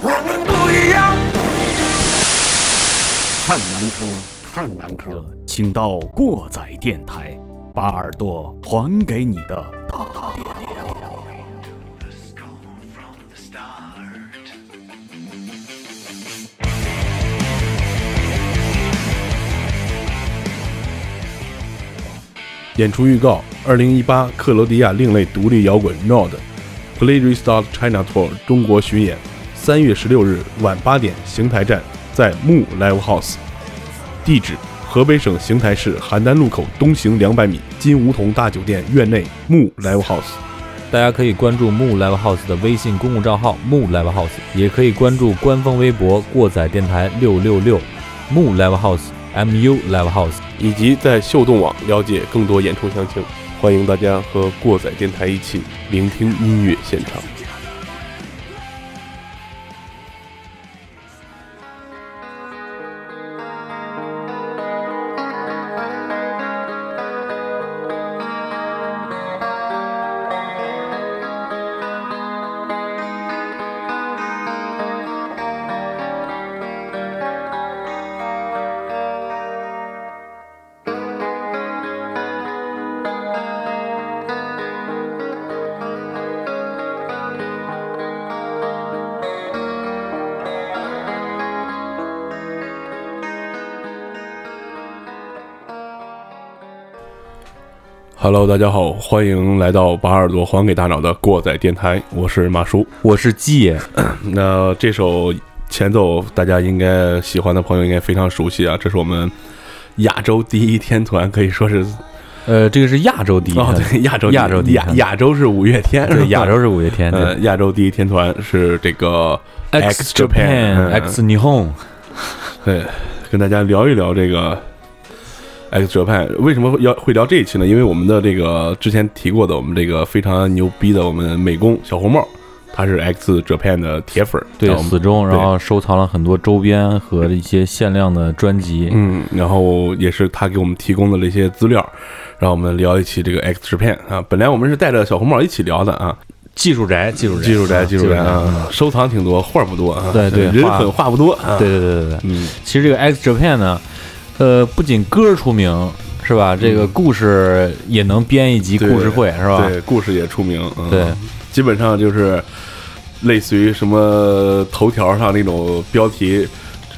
我们不一样。看南柯，看南柯，请到过载电台，把耳朵还给你的大电演出预告：二零一八克罗地亚另类独立摇滚 Nod Play Restart China Tour 中国巡演，三月十六日晚八点邢台站，在木 Live House。地址：河北省邢台市邯郸路口东行两百米金梧桐大酒店院内木 Live House。大家可以关注木 Live House 的微信公共账号木 Live House，也可以关注官方微博过载电台六六六木 Live House M U Live House。以及在秀动网了解更多演出详情。欢迎大家和过载电台一起聆听音乐现场。Hello，大家好，欢迎来到把耳朵还给大脑的过载电台，我是马叔。我是鸡爷，那这首前奏大家应该喜欢的朋友应该非常熟悉啊，这是我们亚洲第一天团，可以说是呃，这个是亚洲第一哦，对，亚洲亚洲第一团亚亚洲是五月天，对亚洲是五月天，呃对亚洲第一天团是这个 X 嗯。X 霓虹，对，跟大家聊一聊这个 X Japan。为什么要会聊这一期呢？因为我们的这个之前提过的，我们这个非常牛逼的我们美工小红帽，他是 X Japan 的铁粉儿，对我们死忠，然后收藏了很多周边和一些限量的专辑，嗯，然后也是他给我们提供的那些资料，让我们聊一期这个 X Japan 啊。本来我们是带着小红帽一起聊的啊，技术宅，技术宅，技术宅，啊技术宅嗯啊，收藏挺多，画不多啊，对对人狠话不多啊，对对对对对。嗯，其实这个 X Japan 呢，呃，不仅歌出名是吧？这个故事也能编一集故事会是吧？对，故事也出名，嗯对，基本上就是类似于什么头条上那种标题，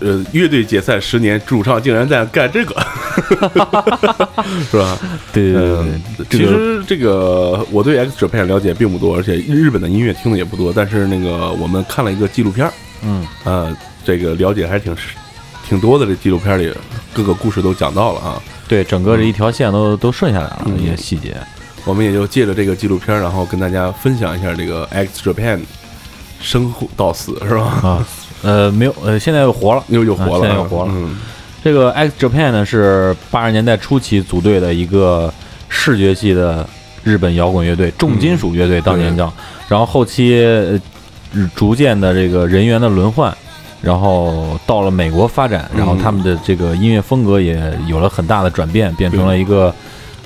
呃，乐队解散十年，主唱竟然在干这个，是吧？对对对对其实这个我对 X Japan 了解并不多，而且日本的音乐听的也不多。但是那个我们看了一个纪录片儿，嗯，呃，这个了解还是挺挺多的。这纪录片里各个故事都讲到了啊。对整个这一条线都都顺下来了，嗯一些细节。我们也就借着这个纪录片儿，然后跟大家分享一下这个 X Japan 生到死是吧？啊，呃，没有，呃，现在又活了。又又活了，啊现在又活了嗯这个 X Japan 呢是八十年代初期组队的一个视觉系的日本摇滚乐队，重金属乐队当年叫，然后后期呃逐渐的这个人员的轮换。然后到了美国发展，然后他们的这个音乐风格也有了很大的转变，变成了一个，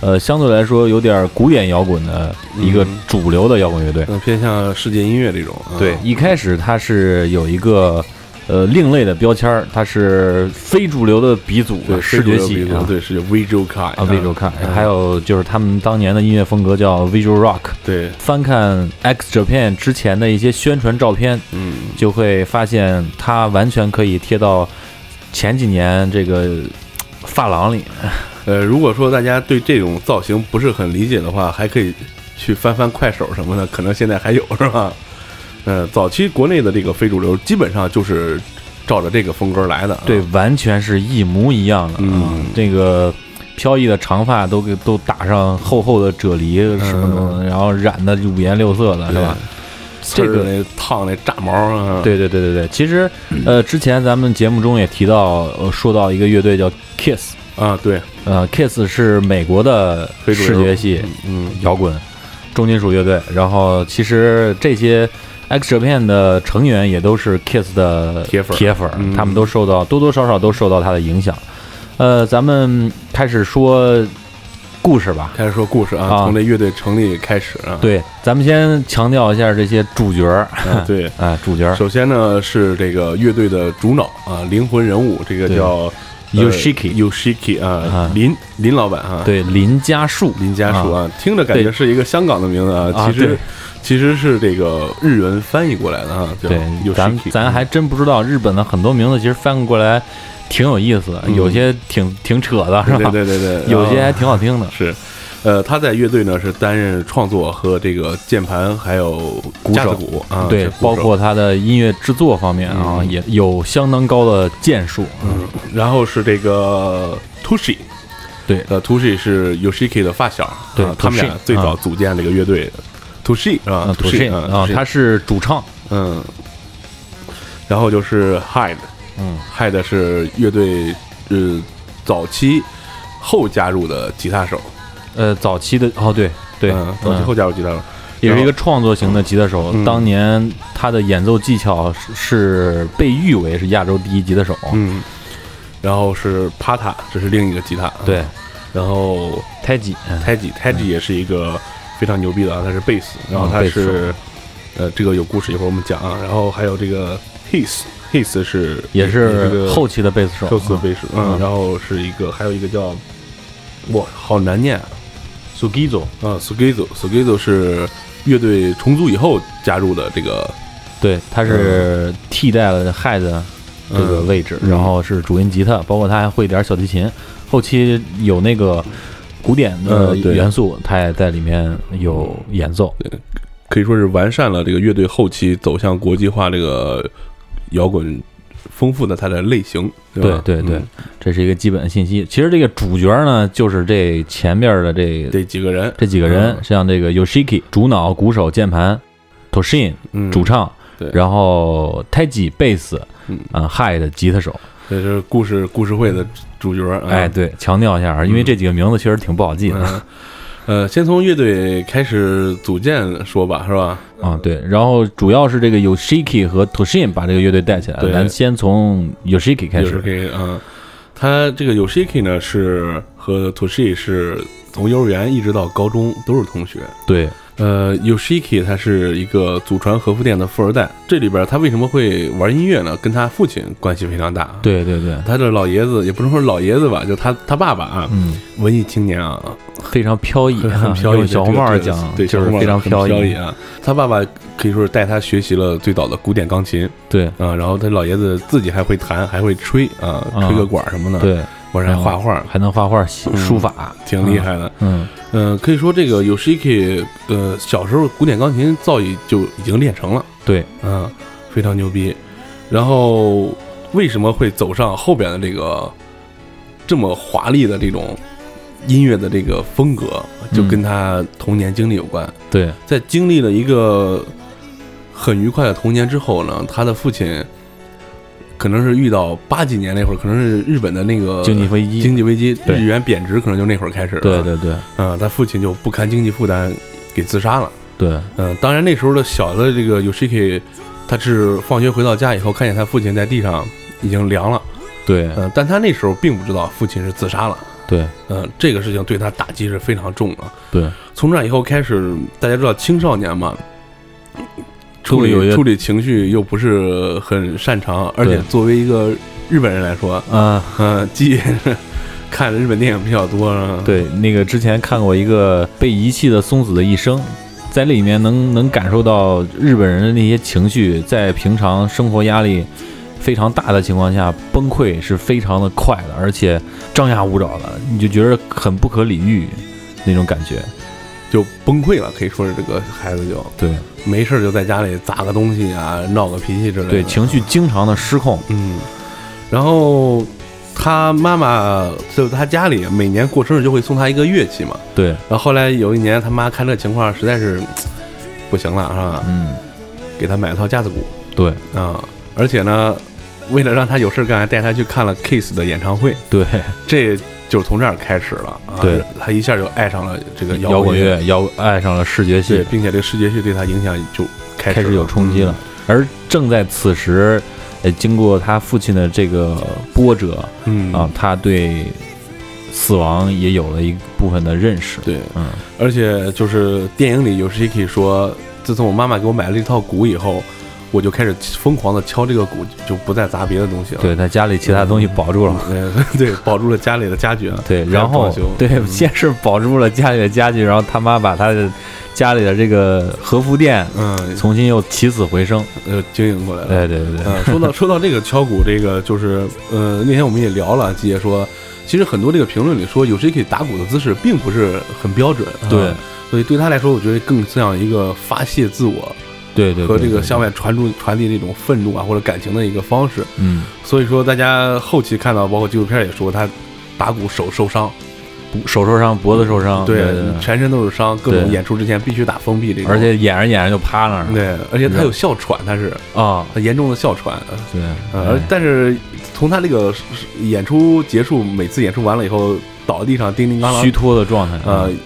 呃，相对来说有点古典摇滚的一个嗯主流的摇滚乐队。更偏向世界音乐这种。啊对，一开始它是有一个呃另类的标签儿，它是非主流的鼻祖对，视觉系啊。对是 visual cut 啊，visual cut，嗯还有就是他们当年的音乐风格叫 visual rock。对，翻看 X Japan 之前的一些宣传照片，嗯，就会发现它完全可以贴到前几年这个发廊里。呃，如果说大家对这种造型不是很理解的话，还可以去翻翻快手什么的，可能现在还有是吧？呃，早期国内的这个非主流基本上就是照着这个风格来的啊。对，完全是一模一样的。嗯。啊这个飘逸的长发都给都打上厚厚的啫喱什么的，然后染的五颜六色的，是吧？？这个那烫那炸毛啊，对对对对对，其实呃，之前咱们节目中也提到，呃，说到一个乐队叫 Kiss，啊，对，呃，Kiss 是美国的视觉系嗯，摇滚重金属乐队，然后其实这些 X Japan 的成员也都是 Kiss 的铁粉儿。铁粉他们都受到多多少少都受到他的影响。呃，咱们开始说故事吧。开始说故事啊，啊。从这乐队成立开始啊。对，咱们先强调一下这些主角儿，啊对。哎，主角儿。首先呢是这个乐队的主脑啊，灵魂人物，这个叫呃 Yoshiki Yoshiki 啊啊，林林老板啊，对林家树，林家树啊，听着感觉是一个香港的名字啊，啊其实对其实是这个日文翻译过来的啊，叫对，咱 Yoshiki 咱还真不知道日本的很多名字其实翻译过来挺有意思有些挺挺扯的，是对吧？对对对，有些还挺好听的。是。呃，他在乐队呢是担任创作和这个键盘还有鼓啊，对包括他的音乐制作方面啊，嗯也有相当高的建树。嗯，然后是这个 Tushi，对呃，Tushi 是 Yoshiki 的发小，对啊他们俩最早啊组建这个乐队的。Tushi 啊啊，土信啊他是主唱。嗯，然后就是 Hide，嗯，，Hide 是乐队呃早期后加入的吉他手，呃，早期的哦，对对，嗯，早期后加入吉他手，也是一个创作型的吉他手。嗯当年他的演奏技巧是是被誉为是亚洲第一吉他手。嗯，然后是 Pata，这是另一个吉他，对，然后太极，嗯 Taji Taji 也是一个非常牛逼的啊，他是贝斯，然后他是呃这个有故事，一会儿我们讲啊，然后还有这个 His His 是也是后期的贝斯手。后期的贝斯，嗯，嗯然后是一个还有一个叫哇好难念啊 Sugizo，啊 Sugizo Sugizo 是乐队重组以后加入的这个对，他是替代了 Head 这个位置，嗯然后是主音吉他，包括他还会点小提琴，后期有那个古典的元素，他也在里面有演奏。可以说是完善了这个乐队后期走向国际化这个摇滚丰富的它的类型，对吧？对对嗯，这是一个基本的信息。其实这个主角呢，就是这前面的这这几个人，这几个人，嗯像这个 Yoshiki 主脑、鼓手、键盘，Toshin 嗯，主唱，对然后 Taiji 贝斯，嗯啊，hide 吉他手。这是故事故事会的主角，啊哎，，对，强调一下啊，因为嗯这几个名字确实挺不好记的。嗯呃，先从乐队开始组建说吧，是吧？啊，对，然后主要是这个 Yoshiki 和 Toshin 把这个乐队带起来对咱先从 Yoshiki 开始。Yoshiki，嗯，他这个 Yoshiki 呢是和 Toshi 是从幼儿园一直到高中都是同学。对，呃，Yoshiki 他是一个祖传和服店的富二代。这里边他为什么会玩音乐呢？跟他父亲关系非常大。，对对对，他的老爷子也不能说老爷子吧，就他他爸爸啊，嗯，文艺青年啊，非常飘逸，很 很飘逸。用小红帽这个讲，对，就是非常很飘逸。啊。他爸爸可以说是带他学习了最早的古典钢琴对啊，然后他老爷子自己还会弹，还会吹啊，啊吹个管什么的，，对，晚上还画画，还能画画、书法，挺厉害的。嗯。嗯，可以说这个 Yoshiki，呃，小时候古典钢琴造诣就已经练成了，对，嗯，非常牛逼。然后为什么会走上后边的这个这么华丽的这种音乐的这个风格，就嗯跟他童年经历有关。对，在经历了一个很愉快的童年之后呢，他的父亲可能是遇到八几年那会儿，可能是日本的那个经济危机，经济危机，日元贬值，可能就那会儿开始了。对对对嗯，他父亲就不堪经济负担，给自杀了。对，嗯，当然那时候的小的这个 Yoshiki，他是放学回到家以后，看见他父亲在地上已经凉了。对嗯，但他那时候并不知道父亲是自杀了。对嗯，这个事情对他打击是非常重的。对，从那以后开始，大家知道青少年嘛，处理处理情绪又不是很擅长，而且作为一个日本人来说，啊，嗯，既 看日本电影比较多，对，那个之前看过一个被遗弃的松子的一生，在里面能能感受到日本人的那些情绪，在平常生活压力非常大的情况下崩溃是非常的快的，而且张牙舞爪的，你就觉得很不可理喻那种感觉。就崩溃了，可以说是这个孩子就对没事就在家里砸个东西啊，闹个脾气之类的。对，情绪经常的失控。嗯，然后他妈妈就他家里每年过生日就会送他一个乐器嘛。对，然后后来有一年他妈看这情况实在是不行了，是吧？嗯，给他买了套架子鼓对啊、而且呢，为了让他有事干，还带他去看了 Kiss 的演唱会。对，这就是从这儿开始了啊！对，他一下就爱上了这个摇滚滚乐，摇爱上了视觉对系，，并且这个视觉系对他影响就开开始有冲击了。而正在此时，呃，经过他父亲的这个波折嗯，嗯啊，他对死亡也有了一部分的认识。对，嗯，而且就是电影里有 Shiki 说，自从我妈妈给我买了一套鼓以后，我就开始疯狂的敲这个鼓，就不再砸别的东西了。对他家里其他东西保住了。嗯，对，保住了家里的家具啊。对，然后对，嗯先是保住了家里的家具，然后他妈把他的家里的这个和服店嗯，重新又起死回生。呃，经营过来了。对对对对，嗯，说到 说到这个敲鼓，这个就是，呃，那天我们也聊了，季爷说，其实很多这个评论里说，Yoshiki 打鼓的姿势并不是很标准，对啊所以对他来说，我觉得更像一个发泄自我对对，和这个向外传出传递这种愤怒啊或者感情的一个方式。嗯，所以说，大家后期看到，包括纪录片也说，他打鼓手受伤，手受伤，脖子受伤，对对对全身都是伤，各种演出之前必须打封闭这个，而且演着演着就趴那儿了。对，而且他有哮喘，他是啊，他严重的哮喘，对，呃，但是从他这个演出结束，每次演出完了以后倒地上叮叮当当虚，脱的状态。呃嗯，，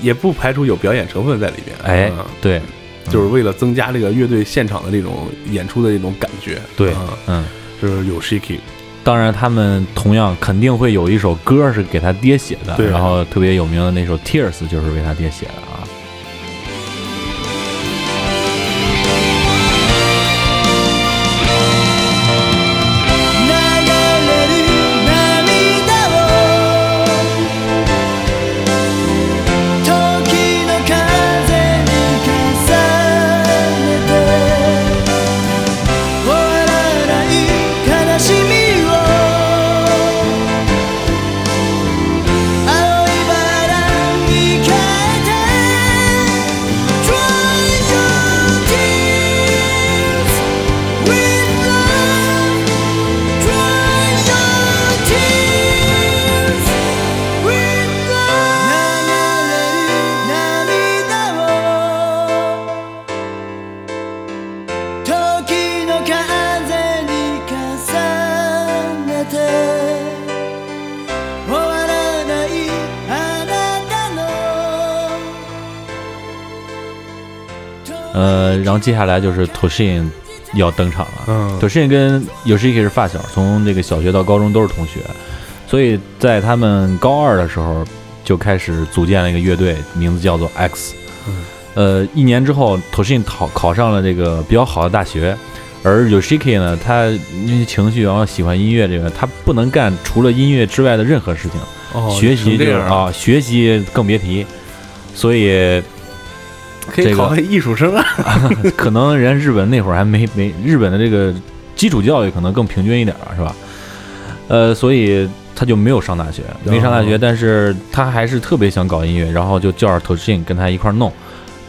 也不排除有表演成分在里边。哎嗯，对就是为了增加这个乐队现场的这种演出的这种感觉。对嗯，嗯。就是有 Shiki，当然，他们同样肯定会有一首歌是给他爹写的，对然后特别有名的那首《Tears》就是为他爹写的然后接下来就是 Toshin 要登场了。嗯。Toshin 跟 Yoshiki 是发小，从这个小学到高中都是同学，所以在他们高二的时候就开始组建了一个乐队，名字叫做 X。嗯。呃，一年之后，Toshin 考考上了这个比较好的大学，而 Yoshiki 呢，他因为情绪然后喜欢音乐这个，他不能干除了音乐之外的任何事情，哦学习这样，啊，学习更别提，所以可以考个艺术生啊。可能人家日本那会儿还没没日本的这个基础教育可能更平均一点儿，是吧？呃，所以他就没有上大学，没上大学，哦但是他还是特别想搞音乐，然后就叫着 Toshin 跟他一块儿弄，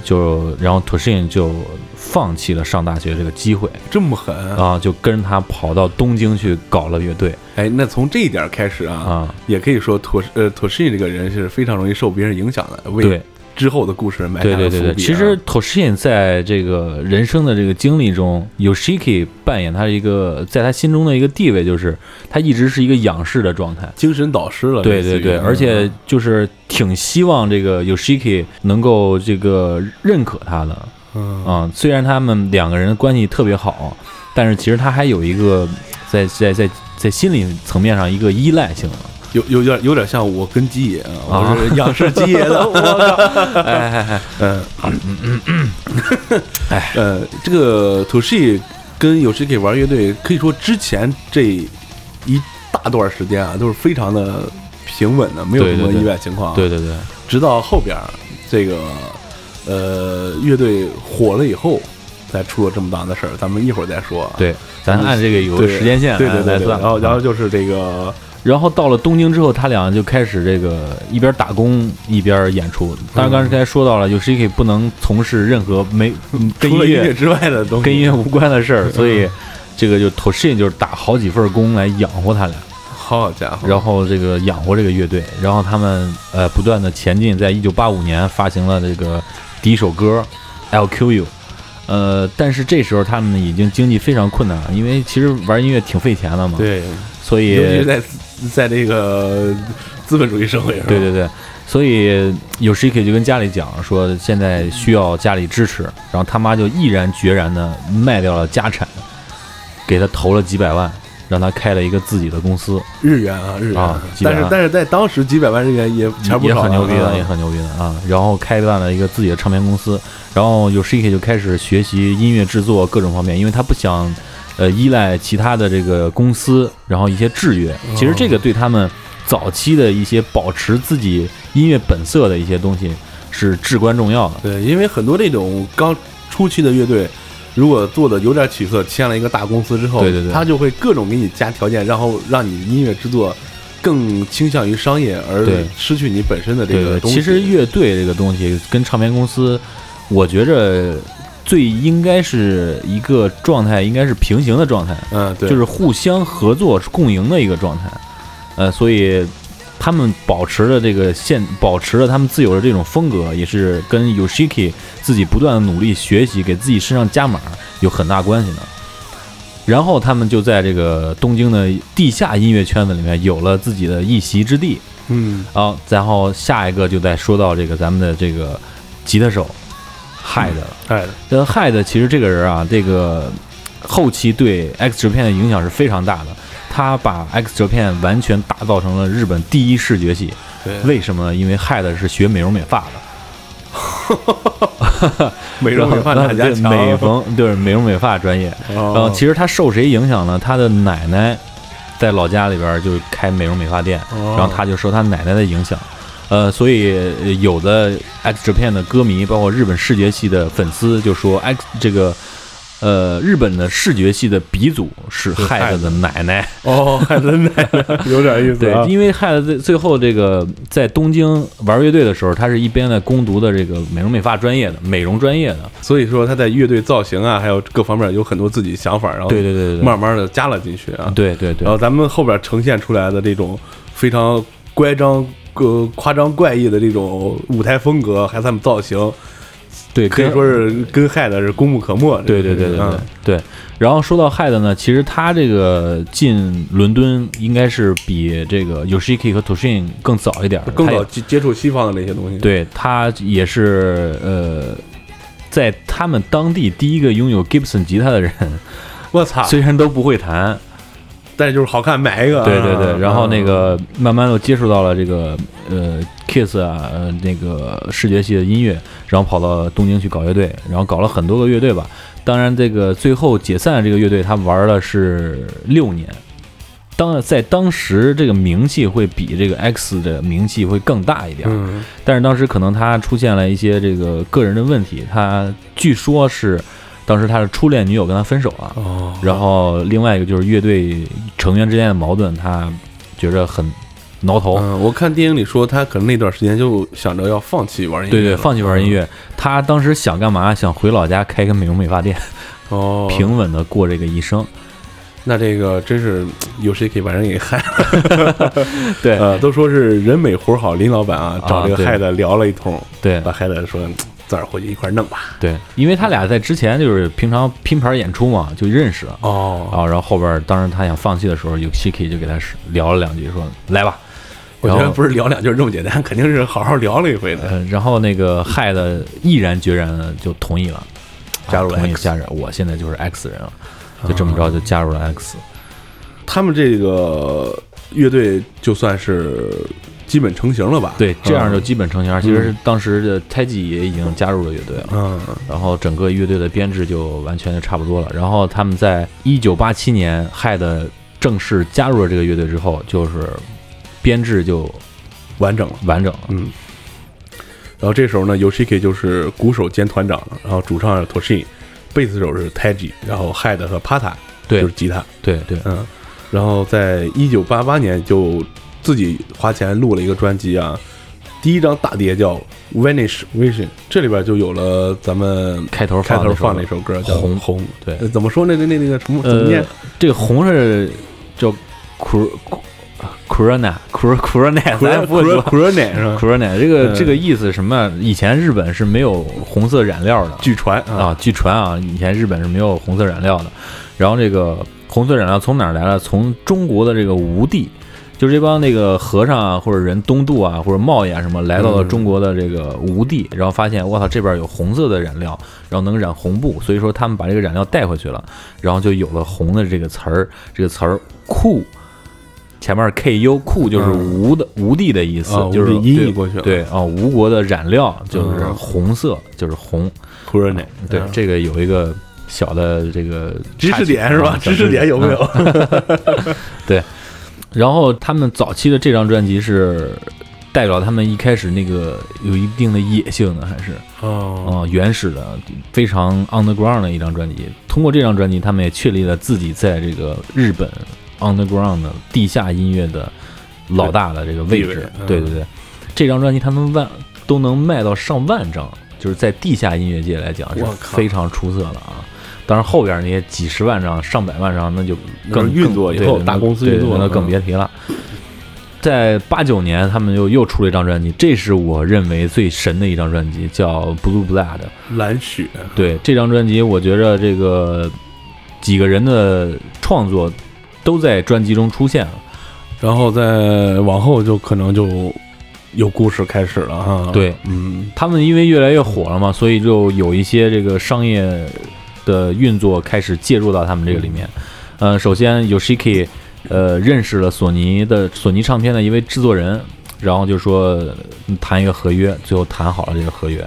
就然后 Toshin 就放弃了上大学这个机会这么狠啊，就跟他跑到东京去搞了乐队哎，那从这一点开始啊，啊，也可以说 Tos 呃 Toshin 这个人是非常容易受别人影响的，为对之后的故事埋下了对对对对，其实 Toshin 在这个人生的这个经历中，Yoshiki 扮演他一个在他心中的一个地位，就是他一直是一个仰视的状态。精神导师了。对对对，而且就是挺希望这个 Yoshiki 能够这个认可他的嗯啊、虽然他们两个人关系特别好，但是其实他还有一个在在在在心理层面上一个依赖性的。有有点有点像我跟鸡爷啊，啊我是仰视鸡爷的，我靠，哎哎哎，嗯哎，呃，这个 Toshi 跟 Yoshiki 玩乐队，可以说之前这一大段时间啊，都是非常的平稳的，没有什么意外情况。对，对对，直到后边这个呃乐队火了以后，才出了这么大的事儿，咱们一会儿再说啊。对，咱按这个有个时间线对对对对，来来算。然后然后啊就是这个然后到了东京之后，他俩就开始这个一边打工一边演出。当然，刚才说到了，Yoshiki 不能从事任何没 嗯跟音乐之外的东西，跟音乐 无关的事儿，所以这个就 Toshin 就是打好几份工来养活他俩，好家伙，然后这个养活这个乐队，然后他们呃不断的前进，在一九八五年发行了这个第一首歌《I'll Kill You》。呃，但是这时候他们已经经济非常困难了，因为其实玩音乐挺费钱的嘛，对，所以尤其是在在这个资本主义社会上，对对对，所以有 Shiki 就跟家里讲说，现在需要家里支持，然后他妈就毅然决然的卖掉了家产，给他投了几百万，让他开了一个自己的公司，日元啊，日元但是但是在当时几百万日元也钱不少啊，很牛逼的，啊也很牛逼的啊。然后开办了一个自己的唱片公司，然后 Yoshiki 就开始学习音乐制作各种方面，因为他不想呃依赖其他的这个公司，然后一些制约。其实这个对他们早期的一些保持自己音乐本色的一些东西是至关重要的。对，因为很多这种刚初期的乐队，如果做的有点起色，签了一个大公司之后，对对对他就会各种给你加条件，然后让你音乐制作更倾向于商业，而失去你本身的这对对，个东西。其实乐队这个东西跟唱片公司，我觉着最应该是一个状态，应该是平行的状态。嗯，对，就是互相合作共赢的一个状态，呃，所以他们保持了这个现，保持了他们自有的这种风格，也是跟 Yoshiki 自己不断的努力学习，给自己身上加码有很大关系的。然后他们就在这个东京的地下音乐圈子里面有了自己的一席之地。嗯，啊，然后下一个就再说到这个咱们的这个吉他手 Hyde 了。哎，这 Hyde 其实这个人啊，这个后期对 X 折片的影响是非常大的。他把 X 折片完全打造成了日本第一视觉系。对，为什么呢？因为 Hyde 是学美容美发的，美容美发然后对大家强，美缝对美容美发专业。然后哦，其实他受谁影响呢？他的奶奶在老家里边就开美容美发店，哦然后他就受他奶奶的影响。呃，所以呃有的 X Japan 的歌迷，包括日本视觉系的粉丝，就说 X 这个呃日本的视觉系的鼻祖是是害 Hyde 的奶奶。哦，还真的奶奶有点意思对啊，，因为害的最最后这个在东京玩乐队的时候，他是一边在攻读的这个美容美发专业的美容专业的。所以说他在乐队造型啊，还有各方面有很多自己想法，然后对对对对对，慢慢的加了进去啊。对对对然后咱们后边呈现出来的这种非常乖张、呃夸张怪异的这种舞台风格，还有他们造型，对，可以说是跟害的是功不可没。对对对对对嗯对。然后说到 Hyde 呢，其实他这个进伦敦应该是比这个 Yoshiki 和 Toshin 更早一点，更早接接触西方的那些东西。，对他也是呃，在他们当地第一个拥有 Gibson 吉他的人，我操！虽然都不会弹，但是就是好看，买一个啊。对对对，然后那嗯个慢慢的接触到了这个呃 Kiss 啊，呃那个视觉系的音乐，然后跑到东京去搞乐队，然后搞了很多个乐队吧。当然，这个最后解散的这个乐队，他玩了是六年。当在当时，这个名气会比这个 X 的名气会更大一点，嗯，但是当时可能他出现了一些这个个人的问题，他据说是当时他的初恋女友跟他分手了，哦，然后另外一个就是乐队成员之间的矛盾，他觉着很挠头。嗯，我看电影里说他可能那段时间就想着要放弃玩音乐，对对，放弃玩音乐。他当时想干嘛？想回老家开个美容美发店，哦，平稳的过这个一生。那这个真是有谁可以把人给害了？对呃，都说是人美活好，林老板啊找这个害的聊了一通，对把害的说咱俩回去一块儿弄吧。对，因为他俩在之前就是平常拼盘演出嘛，就认识了。哦，啊，然后后边当时他想放弃的时候，有 Shiki 就给他聊了两句，说来吧。我觉得不是聊两句这么简单，肯定是好好聊了一回的。呃，然后那个害的毅然决然的就同意了，加入了啊同意加入，我现在就是 X 人了，就这么着就加入了 X。他们这个乐队就算是基本成型了吧？对，这样就嗯基本成型。其实是当时的 t 基也已经加入了乐队了，嗯然后整个乐队的编制就完全就差不多了。然后他们在一九八七年害的正式加入了这个乐队之后，就是编制就完整了。完整了。嗯，然后这时候呢，Yoshiki 就是鼓手兼团长，然后主唱是 Toshin，贝斯手是 Taiji，然后 Head 和 Pata 对就是吉他，对对，嗯，然后在一九八八年就自己花钱录了一个专辑啊，第一张大碟叫《Vanish Vision》，这里边就有了咱们开头开头放那那首歌叫《红红》，对呃怎么说那个那那个什么怎么念呃？，这个红是叫 Kur Kurana Kur Kurana，咱不会说 k u r a n e 是吧？Kurana 这个嗯这个意思什么？以前日本是没有红色染料的，据传啊，啊，据传啊，以前日本是没有红色染料的。然后这个红色染料从哪儿来的？从中国的这个吴地，就是这帮那个和尚啊，或者人东渡啊，或者贸易啊什么，来到了嗯中国的这个吴地，然后发现我操这边有红色的染料，然后能染红布，所以说他们把这个染料带回去了，然后就有了红的这个词儿，这个词儿酷。前面 K U 酷就是嗯吴的吴地的意思，啊就是音对译过去了对啊，吴国的染料就是嗯红色，就是红。酷热内，对，嗯这个有一个小的这个知识点是吧？知识点有没？有？嗯 对，然后他们早期的这张专辑是代表他们一开始那个有一定的野性的，还是哦，啊、原始的非常 underground 的一张专辑。通过这张专辑，他们也确立了自己在这个日本 underground 的地下音乐的老大的这个位置。嗯对对对，这张专辑他们万都能卖到上万张，就是在地下音乐界来讲是非常出色的啊。当然后边那些几十万张、上百万张，那就更那运作以后大公司运作那更嗯别提了。在八九年，他们又又出了一张专辑，这是我认为最神的一张专辑，叫《Blue Blood》。蓝血，对这张专辑，我觉着这个几个人的创作都在专辑中出现了。然后再往后就可能就有故事开始了哈。对，嗯，他们因为越来越火了嘛，所以就有一些这个商业的运作开始介入到他们这个里面。呃，首先 Yoshiki 呃认识了索尼的索尼唱片的一位制作人，然后就说嗯谈一个合约，最后谈好了这个合约，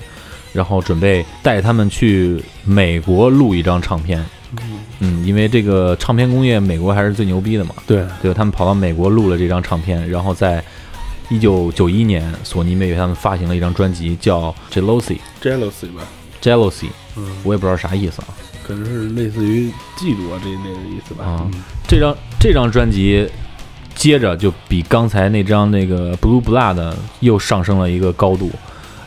然后准备带他们去美国录一张唱片。嗯，因为这个唱片工业美国还是最牛逼的嘛，对，对，他们跑到美国录了这张唱片，然后在一九九一年，索尼为他们发行了一张专辑，叫《Jealousy》jealousy 吧，（Jealousy），嗯，我也不知道啥意思啊。可能是类似于嫉妒啊这一类的意思吧。啊嗯这张这张专辑接着就比刚才那张那个《Blue Blood》又上升了一个高度。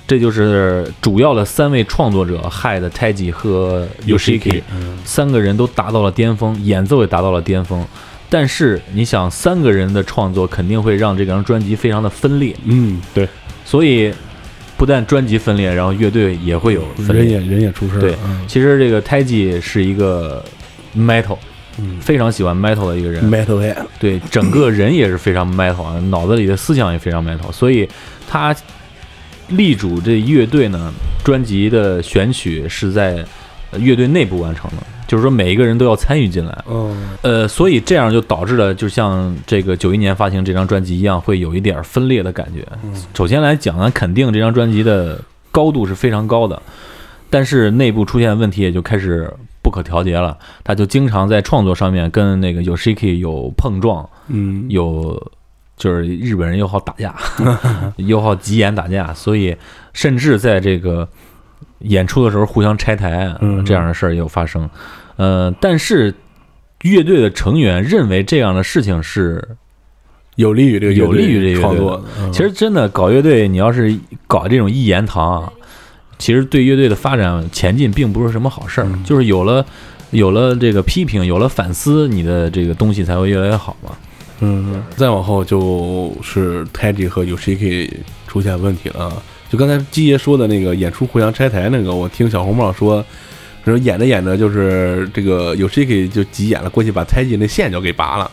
这就是主要的三位创作者 Hyde、Taiji 和 Yoshiki 嗯三个人都达到了巅峰，演奏也达到了巅峰。但是你想，三个人的创作肯定会让这张专辑非常的分裂，嗯，对，所以不但专辑分裂，然后乐队也会有分裂。人也人也出事儿。对嗯其实这个 Taiji 是一个 metal，嗯非常喜欢 metal 的一个人，，metal 对，整个人也是非常 metal，啊，脑子里的思想也非常 metal，所以他力主这乐队呢，专辑的选曲是在呃乐队内部完成的，就是说每一个人都要参与进来。嗯呃，所以这样就导致了，就像这个九一年发行这张专辑一样，会有一点儿分裂的感觉。首先来讲呢，肯定这张专辑的高度是非常高的，但是内部出现问题也就开始不可调节了。他就经常在创作上面跟那个 Yoshiki 有碰撞，嗯，有就是日本人又好打架，又好急眼打架，所以甚至在这个演出的时候互相拆台，嗯这样的事儿也有发生。呃，但是乐队的成员认为这样的事情是，有利于这个有利于这个创作其实真的搞乐队，你要是搞这种一言堂啊，其实对乐队的发展前进并不是什么好事儿。嗯就是有了有了这个批评，有了反思，你的这个东西才会越来越好嘛。嗯，再往后就是 Teddy 和 Yoshiki 出现问题了啊。就刚才基爷说的那个演出互相拆台那个，我听小红帽说，说演着演着就是这个 Yoshiki 就急眼了，过去把 Taiji 那线就给拔了。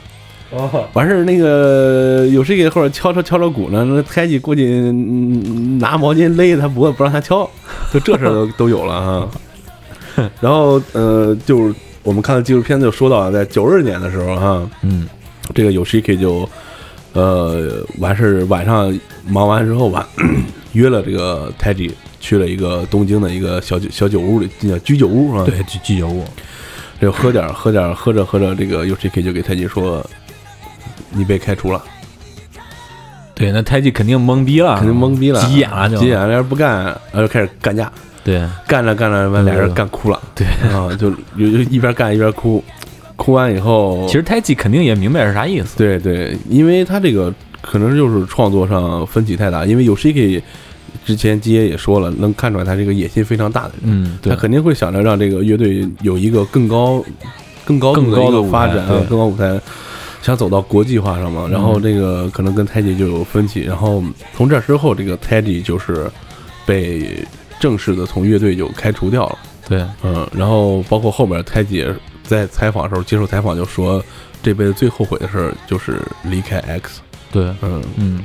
哦，完事儿，那个 Yoshiki 后边敲敲敲着鼓呢，那 Taiji 过去嗯拿毛巾勒他脖子不让他敲，就这事儿都都有了啊。然后呃，就是我们看的纪录片就说到，在九二年的时候哈，嗯这个 Yoshiki 就呃完事儿晚上忙完之后晚约了这个 Taiji 去了一个东京的一个小酒小酒屋里，叫居酒屋啊。，对，居居酒屋，就喝点喝点喝着喝着，这个 Yoshiki 就给 Taiji 说：“你被开除了，对，那太极肯定懵逼了，肯定懵逼了，急眼了就，急眼了，俩人不干，然后就开始干架，对。干着干着，完俩人干哭了，对。啊，就就就一边干一边哭，哭完以后，其实太极肯定也明白是啥意思，对对，因为他这个可能就是创作上分歧太大，因为 Yoshiki 之前基爷也说了，能看出来他这个野心非常大的人，嗯，对他，肯定会想着让这个乐队有一个更高、更高更高的发展，更高舞台，想走到国际化上嘛。然后嗯这个可能跟太极就有分歧，然后从这之后，这个太极就是被正式的从乐队就开除掉了。对，嗯，然后包括后面太极也在采访的时候接受采访就说，这辈子最后悔的事儿就是离开 X。对，嗯，嗯，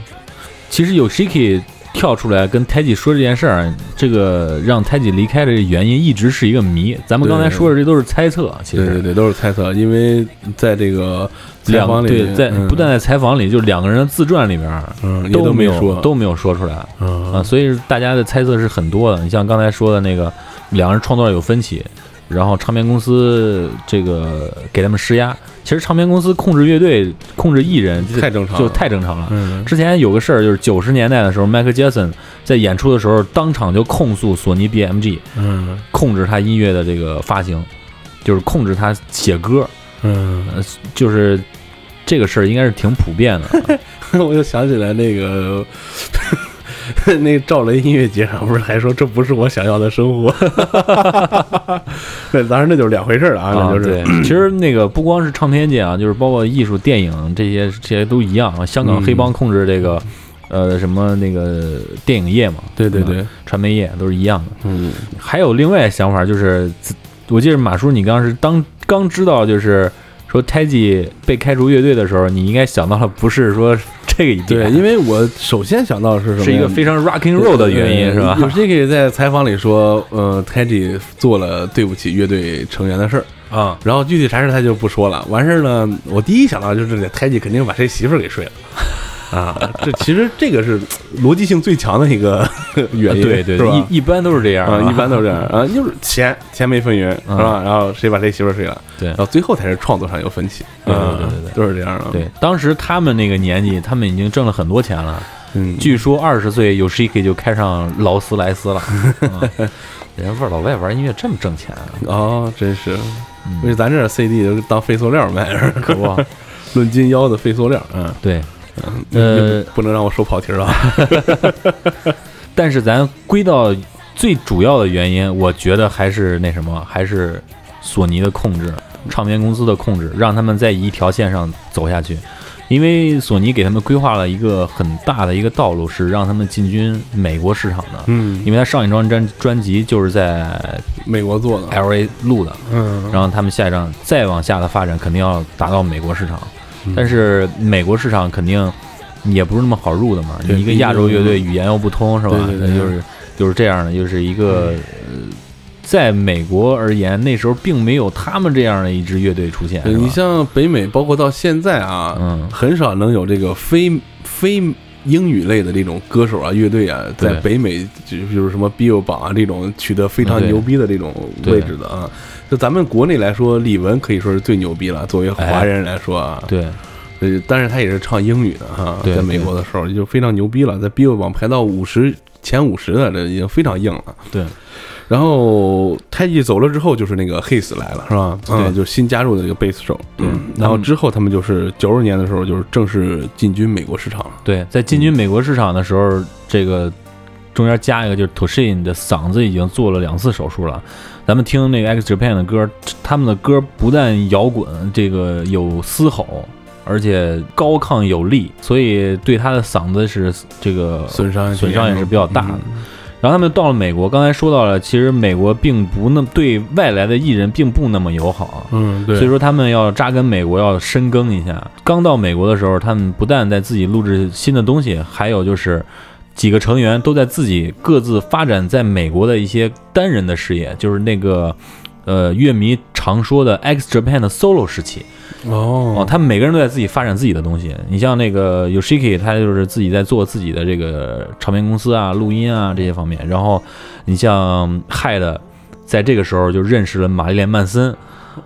其实有 Shiki 跳出来跟 Taiji 说这件事儿，这个让 Taiji 离开的原因一直是一个谜。咱们刚才说的这都是猜测，其实对对对，都是猜测，因为在这个采两访里，对在嗯不但在采访里，就两个人的自传里边儿嗯都没有说都没有说出来啊，嗯所以大家的猜测是很多的。你像刚才说的那个，两人创作有分歧，然后唱片公司这个给他们施压。其实唱片公司控制乐队、控制艺人太正常了就太正常了。嗯之前有个事儿，就是九十年代的时候，迈克杰森在演出的时候，当场就控诉索尼 BMG 嗯控制他音乐的这个发行，就是控制他写歌，嗯，呃，就是这个事儿应该是挺普遍的。我就想起来那个。那赵雷音乐节上不是还说这不是我想要的生活？对，当然那就是两回事儿了啊，那啊，就是对，其实那个不光是唱片界啊，就是包括艺术、电影这些，这些都一样啊。香港嗯黑帮控制这个，呃，什么那个电影业嘛，对对对，传媒业都是一样的。嗯还有另外想法，就是我记得马叔，你刚是当刚知道就是说 Taiji 被开除乐队的时候，你应该想到的不是说 这个一点，对，因为我首先想到的是什么？是一个非常 rock and roll 的原因，是吧？有这个在采访里说，呃 t a g i 做了对不起乐队成员的事儿，啊，然后具体啥事他就不说了。完事儿呢，我第一想到就是这 t a g i 肯定把谁媳妇儿给睡了。啊，这其实这个是逻辑性最强的一个 原因，对对，是吧？一一般都是这样啊，一般都是这样啊，就是钱钱没分匀，是嗯吧？然后谁把谁媳妇儿睡了，对然后最后才是创作上有分歧，对对啊对对对都是这样的，对，当时他们那个年纪，他们已经挣了很多钱了。嗯，据说二十岁有 Shiki 就开上劳斯莱斯了。嗯人家老外玩音乐这么挣钱啊，哦，真是，为咱这 CD 都当废塑料卖，可不？论斤腰的废塑料，嗯。对，呃，不能让我说跑题儿了。但是咱归到最主要的原因，我觉得还是那什么，还是索尼的控制，唱片公司的控制，让他们在一条线上走下去。因为索尼给他们规划了一个很大的一个道路，是让他们进军美国市场的。嗯，因为他上一张专专辑就是在美国做的，L A 录的，嗯，然后他们下一张再往下的发展，肯定要达到美国市场。嗯。但是美国市场肯定也不是那么好入的嘛，你一个亚洲乐队语言又不通，是吧？对对对那就是。就是这样的，就是一个呃，在美国而言，那时候并没有他们这样的一支乐队出现。你像北美，包括到现在啊，嗯。很少能有这个非非英语类的这种歌手啊、乐队啊，在北美就就是什么 Bill 榜啊这种取得非常牛逼的这种位置的啊。就咱们国内来说，李玟可以说是最牛逼了，作为华人来说啊，对呃，但是他也是唱英语的哈，在美国的时候就非常牛逼了，在 Bill 榜排到五十前五十的，这已经非常硬了。对然后泰吉走了之后，就是那个 His 来了，是吧？对嗯，就是新加入的这个贝斯手。对嗯，然后之后他们就是九十年的时候，就是正式进军美国市场了。对，在进军美国市场的时候，这个中间加一个就是 Toshin 的嗓子已经做了两次手术了。咱们听那个 X Japan 的歌，他们的歌不但摇滚，这个有嘶吼，而且高亢有力，所以对他的嗓子是这个损伤损伤也是比较大的。嗯然后他们到了美国，刚才说到了，其实美国并不那么对外来的艺人并不那么友好。嗯，对，所以说他们要扎根美国，要深耕一下。刚到美国的时候，他们不但在自己录制新的东西，还有就是几个成员都在自己各自发展在美国的一些单人的事业，就是那个呃乐迷常说的 X Japan 的 solo 时期。哦，哦，他们每个人都在自己发展自己的东西。你像那个 Yoshiki，他就是自己在做自己的这个唱片公司啊、录音啊这些方面。然后你像 Hide，在这个时候就认识了玛丽莲·曼森。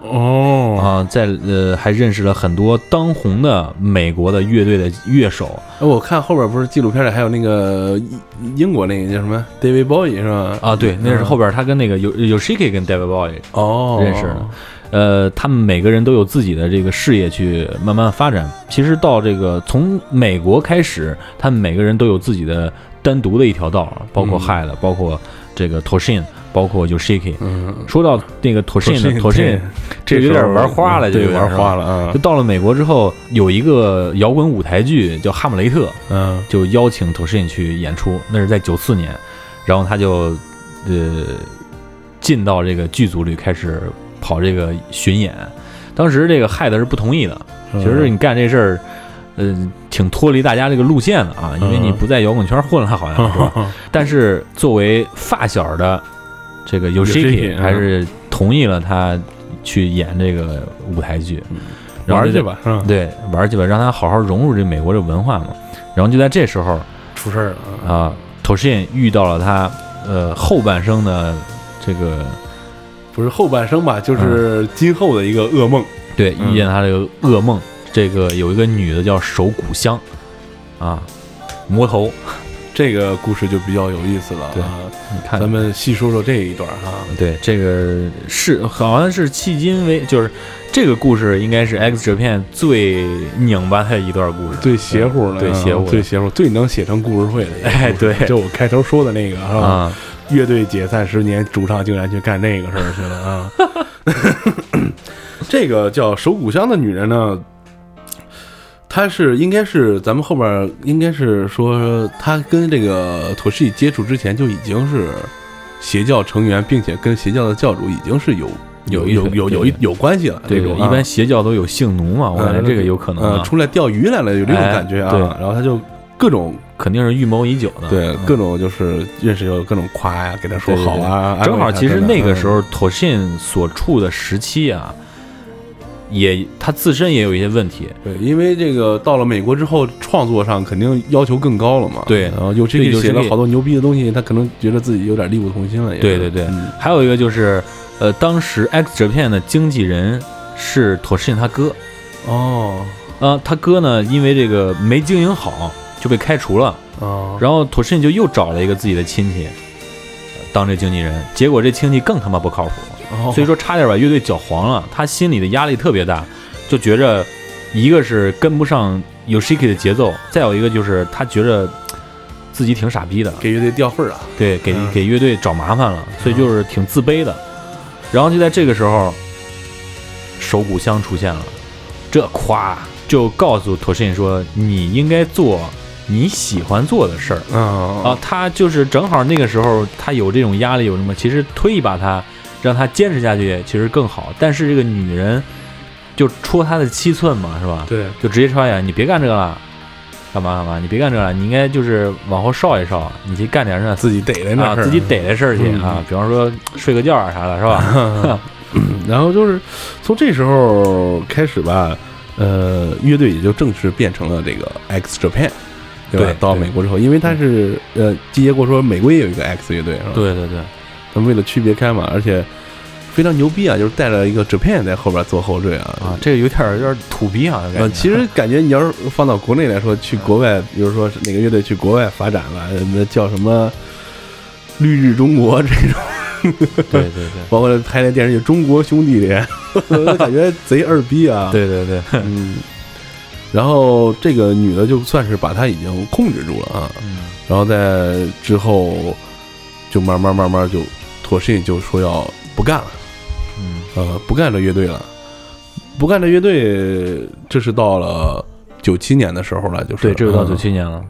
哦，啊，在呃还认识了很多当红的美国的乐队的乐手，哎我看后边不是纪录片里还有那个英英国那个叫什么 David Bowie 是吧？啊，对，那是后边他跟那个有有 Shiki 跟 David Bowie 哦。认识的，呃，他们每个人都有自己的这个事业去慢慢发展。其实到这个从美国开始，他们每个人都有自己的单独的一条道，包括嗯。Hyde，、包括这个 Toshin，包括 Yoshiki。嗯，说到那个 Toshin 的 Toshin，这这有点玩花了，就对，有点玩花了啊就，到了美国之后，有一个摇滚舞台剧叫《哈姆雷特》，嗯就邀请 Toshin 去演出，那是在九四年，然后他就呃进到这个剧组里开始跑这个巡演。当时这个害的是不同意的，嗯其实你干这事儿，呃，挺脱离大家这个路线的啊，因为你嗯不在摇滚圈混了，好像是吧？但是作为发小的这个 Yoshiki，Yoshiki 还是同意了他去演这个舞台剧，玩去吧？对，玩去吧，让他好好融入这美国这文化嘛。然后就在这时候出事儿了啊！啊 t o s h i n 遇到了他呃后半生的这个不是后半生吧，就是今后的一个噩梦。对嗯遇见他这个噩梦，这个有一个女的叫手谷香啊，魔头，这个故事就比较有意思了对啊。你看咱们细说说这一段哈。对，这个是好像是迄今为就是这个故事应该是 X 折片最拧巴的一段故事，最邪乎的，啊对邪乎最邪乎，最能写成故事会的。哎对就我开头说的那个是吧？啊，乐队解散十年，主唱竟然去干那个事儿去了啊！这个叫手鼓香的女人呢，她是应该是咱们后边应该是说，他跟这个托西接触之前就已经是邪教成员，并且跟邪教的教主已经是有有有有有有一有关系了。对这种啊一般邪教都有性奴嘛，我感觉这个有可能出来钓鱼来了，有这种哎感觉啊。对然后他就各种肯定是预谋已久的，对嗯各种就是认识有各种夸呀，给他说对对对好啊。正好，其实那个时候嗯 Toshin 所处的时期啊，也他自身也有一些问题。对，因为这个到了美国之后，创作上肯定要求更高了嘛。对然后有这对个写了好多牛逼的东西，他可能觉得自己有点力不从心了。也对对对嗯还有一个就是，呃，当时 X 折片的经纪人是 Toshin 他哥，哦呃，他哥呢因为这个没经营好就被开除了，哦，然后 Toshin 就又找了一个自己的亲戚。呃当这经纪人，结果这亲戚更他妈不靠谱，后所以说差点把乐队搅黄了。他心里的压力特别大，就觉着一个是跟不上 Yoshiki 的节奏，再有一个就是他觉着自己挺傻逼的，给乐队掉份儿了。对，给嗯给乐队找麻烦了，所以就是挺自卑的。然后就在这个时候，手谷香出现了，这夸就告诉 Toshin 说：“你应该做你喜欢做的事儿。”啊啊，他就是正好那个时候，他有这种压力，有什么？其实推一把他，让他坚持下去，其实更好。但是这个女人就戳他的七寸嘛，是吧？对，就直接戳眼，你别干这个了，干嘛干嘛？你别干这个了，你应该就是往后稍一稍，你去干点什么自己逮的那自己逮的事儿去嗯啊，比方说睡个觉啊啥的，是吧？然后就是从这时候开始吧，呃，乐队也就正式变成了这个 X Japan，对吧？到美国之后，因为他是呃，季杰跟我说，美国也有一个 X 乐队，是吧？，对对对，他们为了区别开嘛，而且非常牛逼啊，就是带了一个 Japan 在后边做后缀啊。啊，这个有点有点土逼啊，嗯呃，其实感觉你要是放到国内来说，去国外，比如说哪个乐队去国外发展了，那叫什么“绿日中国”这种，对对对。包括拍那电视剧《中国兄弟连》，感觉贼二逼啊。对对对，嗯，然后这个女的就算是把他已经控制住了啊，嗯。然后在之后就慢慢慢慢就妥信就说要不干了，嗯。呃，不干这乐队了，不干这乐队，这是到了九七年的时候了，就是对，这就到嗯。九七年了。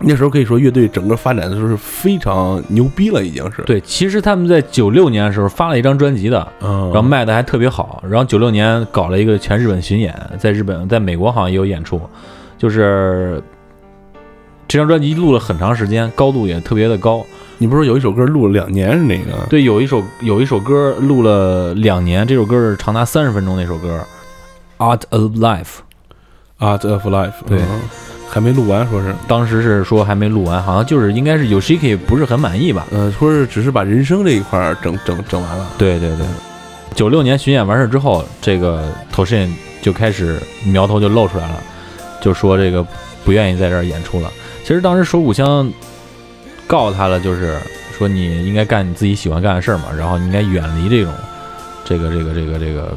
那时候可以说乐队整个发展的时候是非常牛逼了，已经是，对，其实他们在九六年的时候发了一张专辑的，嗯，然后卖的还特别好。然后九六年搞了一个全日本巡演，在日本、在美国好像也有演出，就是这张专辑录了很长时间，高度也特别的高。你不是有一首歌录了两年是哪个？对，有一首有一首歌录了两年，这首歌是长达三十分钟那首歌，《Art of Life》。Art of Life，对嗯还没录完，说是，当时是说还没录完，好像就是应该是 Yoshiki 不是很满意吧？嗯、说是只是把人生这一块儿整整整完了，对对对，九六年巡演完事之后，这个 Toshin 就开始苗头就露出来了，就说这个不愿意在这儿演出了。其实当时手谷香告他了，就是说你应该干你自己喜欢干的事儿嘛，然后你应该远离这种这个这个这个这个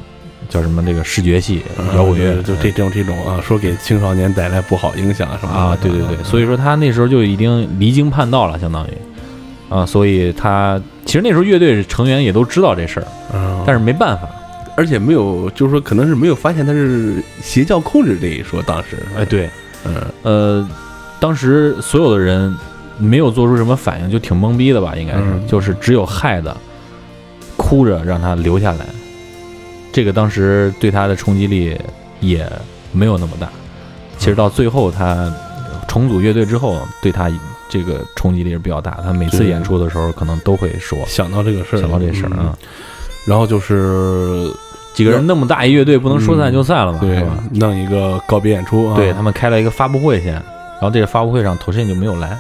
叫什么这个视觉系摇滚乐，嗯就就这种这种啊，说给青少年带来不好影响什么啊，对对对，所以说他那时候就已经离经叛道了，相当于。啊，所以他其实那时候乐队成员也都知道这事儿，嗯，但是没办法，而且没有，就是说可能是没有发现他是邪教控制这一说，当时，哎，，对，嗯。呃，当时所有的人没有做出什么反应，就挺懵逼的吧，应该是，嗯就是只有害的哭着让他留下来，这个当时对他的冲击力也没有那么大。其实到最后他重组乐队之后，对他这个冲击力是比较大。他每次演出的时候，可能都会说想到这个事儿，想到这事儿嗯啊。然后就是几个人那么大一乐队，不能说散就散了吧？对吧？弄一个告别演出啊，对他们开了一个发布会先，然后这个发布会上头 n 就没有来，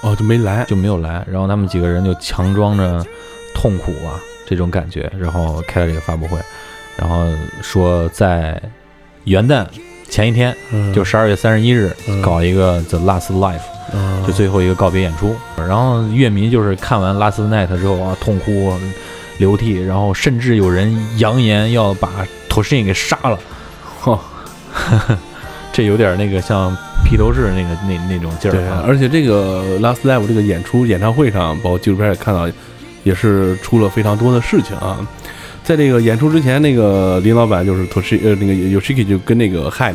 哦就没来，就没有来，然后他们几个人就强装着痛苦啊这种感觉，然后开了这个发布会，然后说在元旦前一天，嗯就十二月三十一日嗯搞一个 The Last Life，嗯就最后一个告别演出，然后乐迷就是看完 Last Night 之后啊痛哭流涕，然后甚至有人扬言要把 Toshin 给杀了，嚯 这有点那个像披头士那个那那种劲对儿，啊。而且这个 Last Live 这个演出演唱会上，包括纪录片也看到，也是出了非常多的事情啊。在这个演出之前，那个林老板就是 Toshi 呃那个 Yoshiki 就跟那个 Head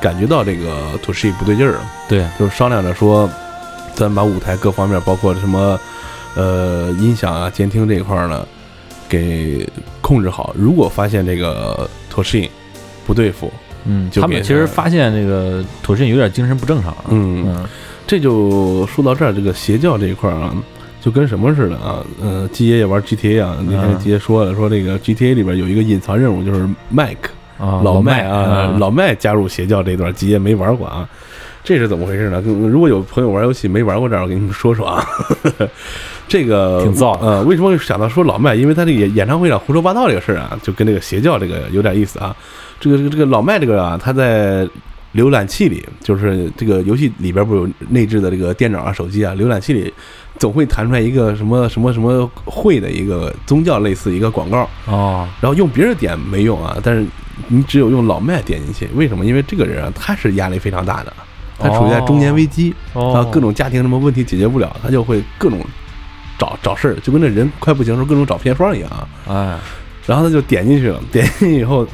感觉到这个 Toshi 不对劲儿了，对，就是商量着说，咱把舞台各方面，包括什么呃音响啊、监听这一块儿呢，给控制好。如果发现这个 Toshi 不对付，嗯，就他们其实发现这个 Toshin 有点精神不正常啊，嗯嗯这就说到这儿，这个邪教这一块儿啊，就跟什么似的啊？呃，基爷也玩 GTA 啊，那天嗯基爷说了，说这个 GTA 里边有一个隐藏任务，就是麦克啊，老麦麦啊，老麦加入邪教这段，基爷没玩过啊。这是怎么回事呢？跟如果有朋友玩游戏没玩过这儿，我给你们说说啊。这个挺燥的呃，为什么想到说老麦？因为他这个演演唱会上胡说八道这个事儿啊，就跟这个邪教这个有点意思啊。这个这个这个老麦这个啊，他在浏览器里，就是这个游戏里边不有内置的这个电脑啊、手机啊，浏览器里总会弹出来一个什么什么什么会的一个宗教类似一个广告，哦，然后用别人点没用啊，但是你只有用老麦点进去，为什么？因为这个人啊，他是压力非常大的，他处于在中年危机哦。啊，各种家庭什么问题解决不了，他就会各种找找事儿，就跟那人快不行的时候各种找偏方一样啊。哎，然后他就点进去了，点进去以后，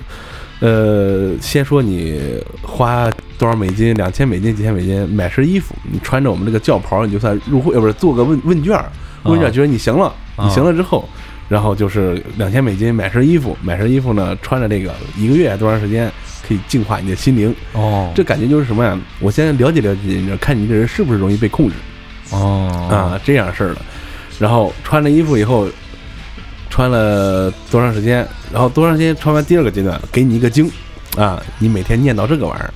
呃，先说你花多少美金，两千美金、几千美金买身衣服，你穿着我们这个教袍，你就算入会，呃，不是做个问问卷，问卷觉得你行了，你行了之后，然后就是两千美金买身衣服，买身衣服呢，穿着这个一个月多长时间可以净化你的心灵，哦，这感觉就是什么呀？我先了解了解你，看你这人是不是容易被控制。哦啊，这样事儿的。然后穿了衣服以后，穿了多长时间？然后多长时间穿完第二个阶段，给你一个经啊，你每天念叨这个玩意儿。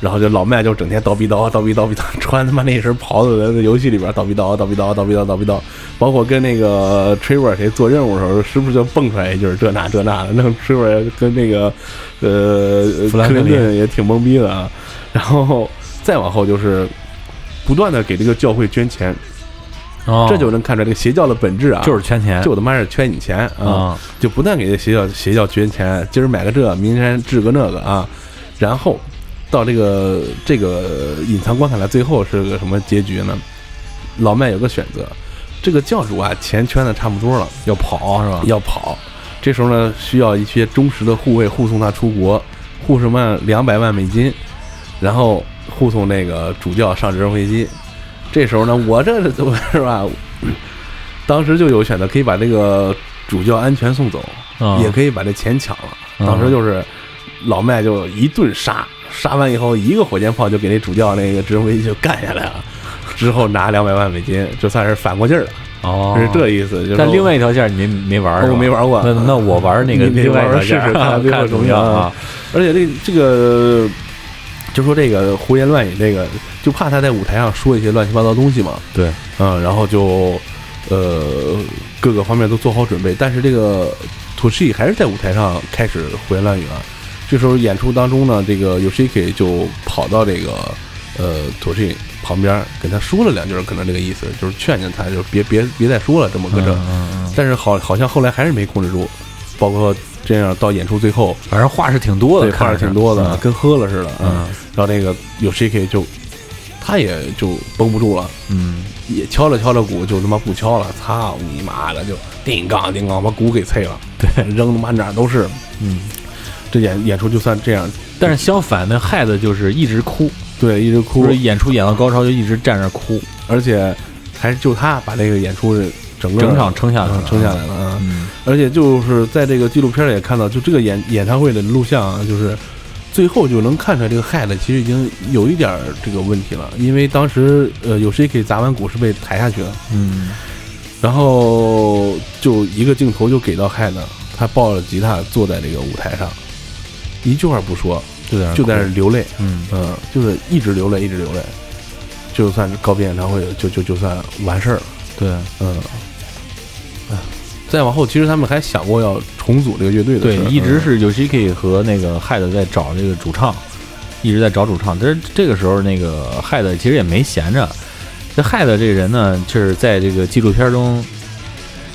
然后就老麦就整天叨逼叨叨逼叨逼叨，穿他妈那一身袍子在那游戏里边叨逼叨叨逼叨叨逼叨叨逼叨，包括跟那个 Trevor 谁做任务的时候，时不时就蹦出来一句这那这那的，弄 Trevor 跟那个呃克林林顿也挺懵逼的。啊。然后再往后就是不断的给这个教会捐钱，哦这就能看出来这个邪教的本质啊，就是圈钱，就他妈是圈你钱啊，啊，就不断给这邪教邪教捐钱，今儿买个这，明天治个那个啊，然后到这个这个隐藏关卡的最后是个什么结局呢？老麦有个选择，这个教主啊钱圈的差不多了，要跑是吧？要跑，这时候呢需要一些忠实的护卫护送他出国，护什么两百万美金，然后护送那个主教上直升飞机。这时候呢，我这是吧？当时就有选择，可以把这个主教安全送走，啊也可以把这钱抢了。嗯当时就是老麦就一顿杀，杀完以后一个火箭炮就给那主教那个直升飞机就干下来了。之后拿两百万美金，就算是反过劲儿了，哦，是这意思。就是但另外一条线你没没玩儿是吧？我没玩过那那我玩那个你另外一条玩试试线看 看怎么样啊啊？而且这这个就说这个胡言乱语，这个就怕他在舞台上说一些乱七八糟东西嘛，对，嗯，然后就呃各个方面都做好准备，但是这个土 o 还是在舞台上开始胡言乱语了。这时候演出当中呢，这个 Yoshiki 就跑到这个呃土 o 旁边给他说了两句，可能这个意思就是劝劝他，就是别别别再说了这么个嗯这。但是好好像后来还是没控制住，包括这样到演出最后，反正话是挺多的，对，话是挺多的，嗯跟喝了似的。嗯。然后那个有 Shiki 就他也就绷不住了，嗯，也敲了敲了鼓，就他妈不敲了，操你妈的，就叮杠叮杠把鼓给碎了，对，扔他妈哪儿都是。嗯，这演演出就算这样，但是相反，那害的就是一直哭，对，一直哭。演出演到高潮就一直站着哭，而且还是就他把这个演出整个整场撑下来了，撑下来了啊。嗯。而且就是在这个纪录片里也看到，就这个演演唱会的录像啊，就是最后就能看出来，这个 Head 其实已经有一点这个问题了，因为当时呃有谁给砸完鼓是被抬下去了，嗯。然后就一个镜头就给到 Head，他抱着吉他坐在这个舞台上，一句话不说，就在那就在那流泪，嗯。嗯，就是一直流泪，一直流泪，就算是告别演唱会就就就算完事儿了，对。嗯，啊，再往后其实他们还想过要重组这个乐队的对一直是 Yoshiki 和那个 Head 在找这个主唱，一直在找主唱。但是这个时候，那个 Head 其实也没闲着。这 Head 这个人呢，就是在这个纪录片中，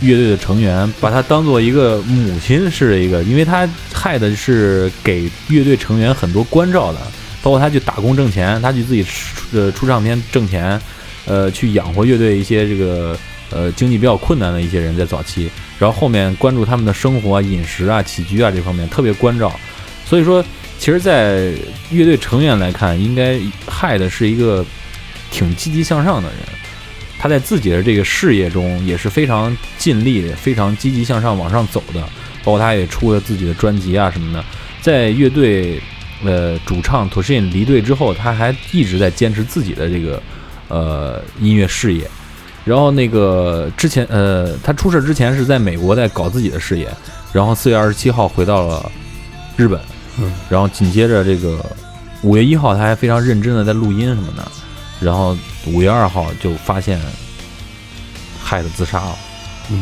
乐队的成员把他当做一个母亲式的一个，因为他害的是给乐队成员很多关照的，包括他去打工挣钱，他去自己出呃出唱片挣钱，呃，去养活乐队一些这个呃经济比较困难的一些人在早期。然后后面关注他们的生活啊、饮食啊、起居啊这方面特别关照，所以说，其实，在乐队成员来看，应该害的是一个挺积极向上的人，他在自己的这个事业中也是非常尽力、非常积极向上往上走的，包括他也出了自己的专辑啊什么的，在乐队呃主唱 Toshin 离队之后，他还一直在坚持自己的这个呃音乐事业。然后那个之前，呃，他出事之前是在美国在搞自己的事业，然后四月二十七号回到了日本，嗯，然后紧接着这个五月一号他还非常认真的在录音什么的，然后五月二号就发现害得自杀了，嗯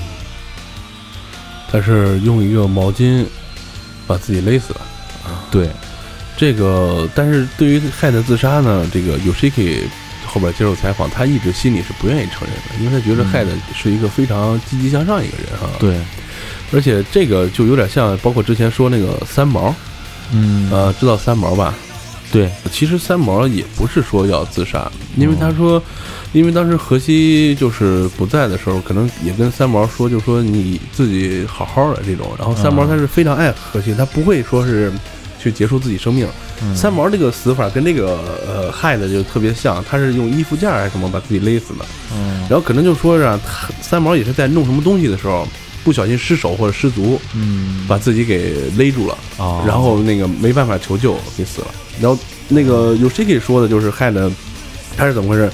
他是用一个毛巾把自己勒死了。对，这个，但是对于害的自杀呢，这个 Yoshiki 后边接受采访，他一直心里是不愿意承认的，因为他觉得嗯害的是一个非常积极向上一个人啊。，对，而且这个就有点像，包括之前说那个三毛，嗯，呃，知道三毛吧？对，其实三毛也不是说要自杀，因为他说，因为当时荷西就是不在的时候，可能也跟三毛说，就说你自己好好的这种。然后三毛嗯他是非常爱荷西，他不会说是去结束自己生命。嗯三毛这个死法跟那个呃害的就特别像，他是用衣服架还是什么把自己勒死的。嗯然后可能就说是三毛也是在弄什么东西的时候不小心失手或者失足，嗯，把自己给勒住了。哦，然后那个没办法求救，给死了。然后那个有 h i k 说的就是害的，他是怎么回事？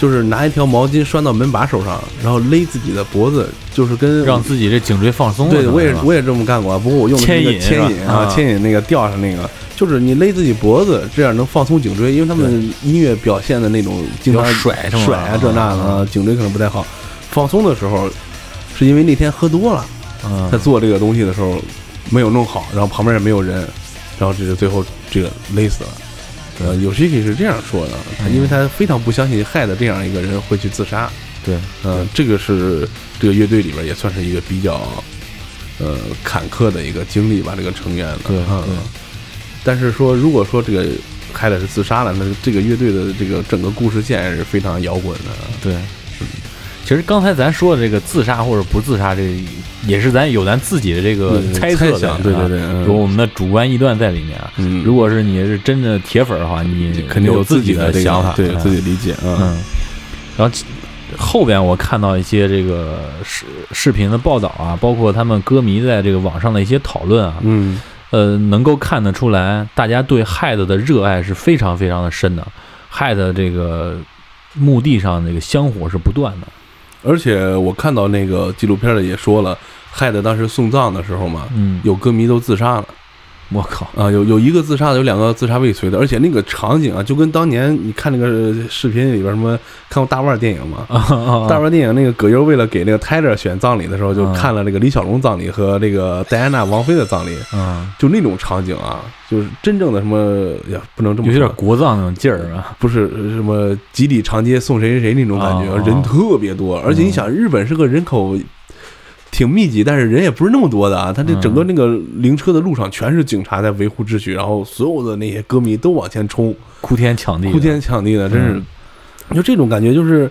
就是拿一条毛巾拴到门把手上，然后勒自己的脖子，就是跟让自己这颈椎放松，对我也我也这么干过，不过我用的是那个牵引啊，啊牵引那个吊上那个，就是你勒自己脖子，这样能放松颈椎，因为他们音乐表现的那种经常甩甩啊这那的啊，颈椎可能不太好。放松的时候，是因为那天喝多了，嗯他做这个东西的时候没有弄好，然后旁边也没有人，然后这是最后这个勒死了。呃，有 s h i k 是这样说的，因为他非常不相信害的这样一个人会去自杀。对，嗯，这个是这个乐队里边也算是一个比较呃坎坷的一个经历吧，这个成员的。对嗯对，但是说如果说这个害的是自杀了，那这个乐队的这个整个故事线是非常摇滚的。对，其实刚才咱说的这个自杀或者不自杀，这个也是咱有咱自己的这个嗯猜测对对对，有我们的主观臆断在里面啊。嗯，如果是你是真的铁粉儿的话，你肯定有自己的想法，对嗯。自己理解，嗯。嗯，然后其后边我看到一些这个视视频的报道啊，包括他们歌迷在这个网上的一些讨论啊，嗯。呃，能够看得出来，大家对 Head 的热爱是非常非常的深的。Head 这个墓地上那个香火是不断的，而且我看到那个纪录片里也说了，害得当时送葬的时候嘛，嗯，有歌迷都自杀了我靠，啊，有有一个自杀的，有两个自杀未遂的，而且那个场景啊，就跟当年你看那个视频里边什么看过大腕儿电影吗？大腕儿电影那个葛优为了给那个 Tyler 选葬礼的时候，就嗯看了那个李小龙葬礼和那个戴安娜王妃的葬礼，嗯，就那种场景啊，就是真正的什么呀，不能这么有点国葬那种劲儿啊，不是什么几里长街送谁谁谁那种感觉，哦。人特别多，而且你想，日本是个人口挺密集，但是人也不是那么多的啊。他这整个那个灵车的路上全是警察在维护秩序，然后所有的那些歌迷都往前冲，哭天抢地，哭天抢地的，真是嗯。就这种感觉，就是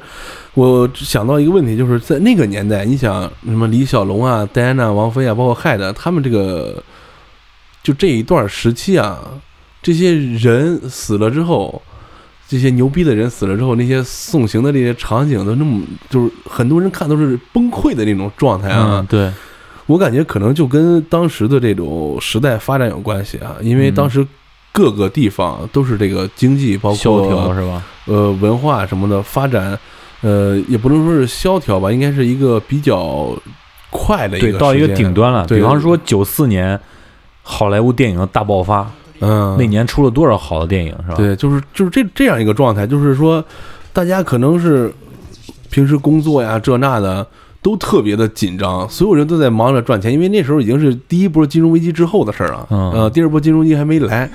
我想到一个问题，就是在那个年代，你想什么李小龙啊、戴安娜王菲啊，包括害的，他们这个就这一段时期啊，这些人死了之后，这些牛逼的人死了之后，那些送行的这些场景都那么，就是很多人看都是崩溃的那种状态啊。嗯，对，我感觉可能就跟当时的这种时代发展有关系啊，因为嗯当时各个地方都是这个经济，包萧条括是吧？呃文化什么的发展，呃，也不能说是萧条吧，应该是一个比较快的一对，个到一个顶端了。比方说九四年好莱坞电影的大爆发，嗯，那年出了多少好的电影是吧？对，就是就是这这样一个状态，就是说，大家可能是平时工作呀这那的都特别的紧张，所有人都在忙着赚钱，因为那时候已经是第一波金融危机之后的事儿了，嗯呃，第二波金融危机还没来，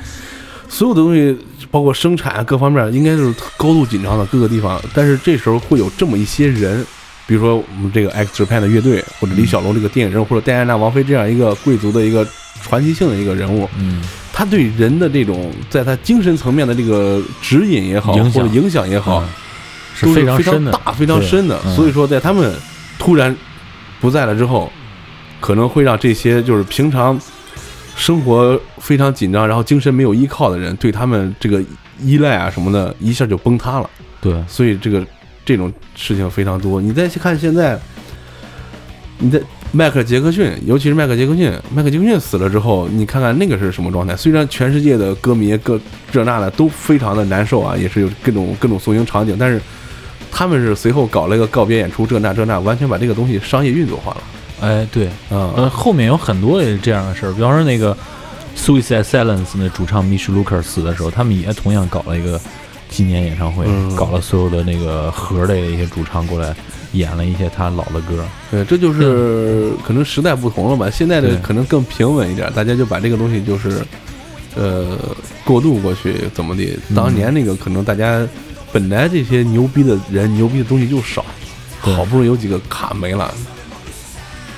所有的东西包括生产各方面应该是高度紧张的各个地方，但是这时候会有这么一些人。比如说我们这个 X Japan 的乐队，或者李小龙这个电影人物，或者戴安娜王妃这样一个贵族的一个传奇性的一个人物，嗯，他对人的这种在他精神层面的这个指引也好，或者影响也好，嗯是非常深的，大、非常深的。嗯所以说，在他们突然不在了之后，可能会让这些就是平常生活非常紧张，然后精神没有依靠的人，对他们这个依赖啊什么的，一下就崩塌了。对，所以这个这种事情非常多。你再去看现在，你在迈克尔·杰克逊，尤其是迈克尔·杰克逊，迈克尔·杰克逊死了之后，你看看那个是什么状态？虽然全世界的歌迷各这那的都非常的难受啊，也是有各种各种送行场景，但是他们是随后搞了一个告别演出，这那这那，完全把这个东西商业运作化了。哎，对，嗯、呃，后面有很多也是这样的事儿，比方说那个 Suicide Silence 那主唱 Mish Luker 死的时候，他们也同样搞了一个纪念演唱会，嗯搞了所有的那个核类的一些主唱过来演了一些他老的歌。对，这就是可能时代不同了吧。现在的可能更平稳一点，大家就把这个东西就是，呃，过渡过去，怎么的？嗯当年那个可能大家本来这些牛逼的人、牛逼的东西就少，好不容易有几个卡没了，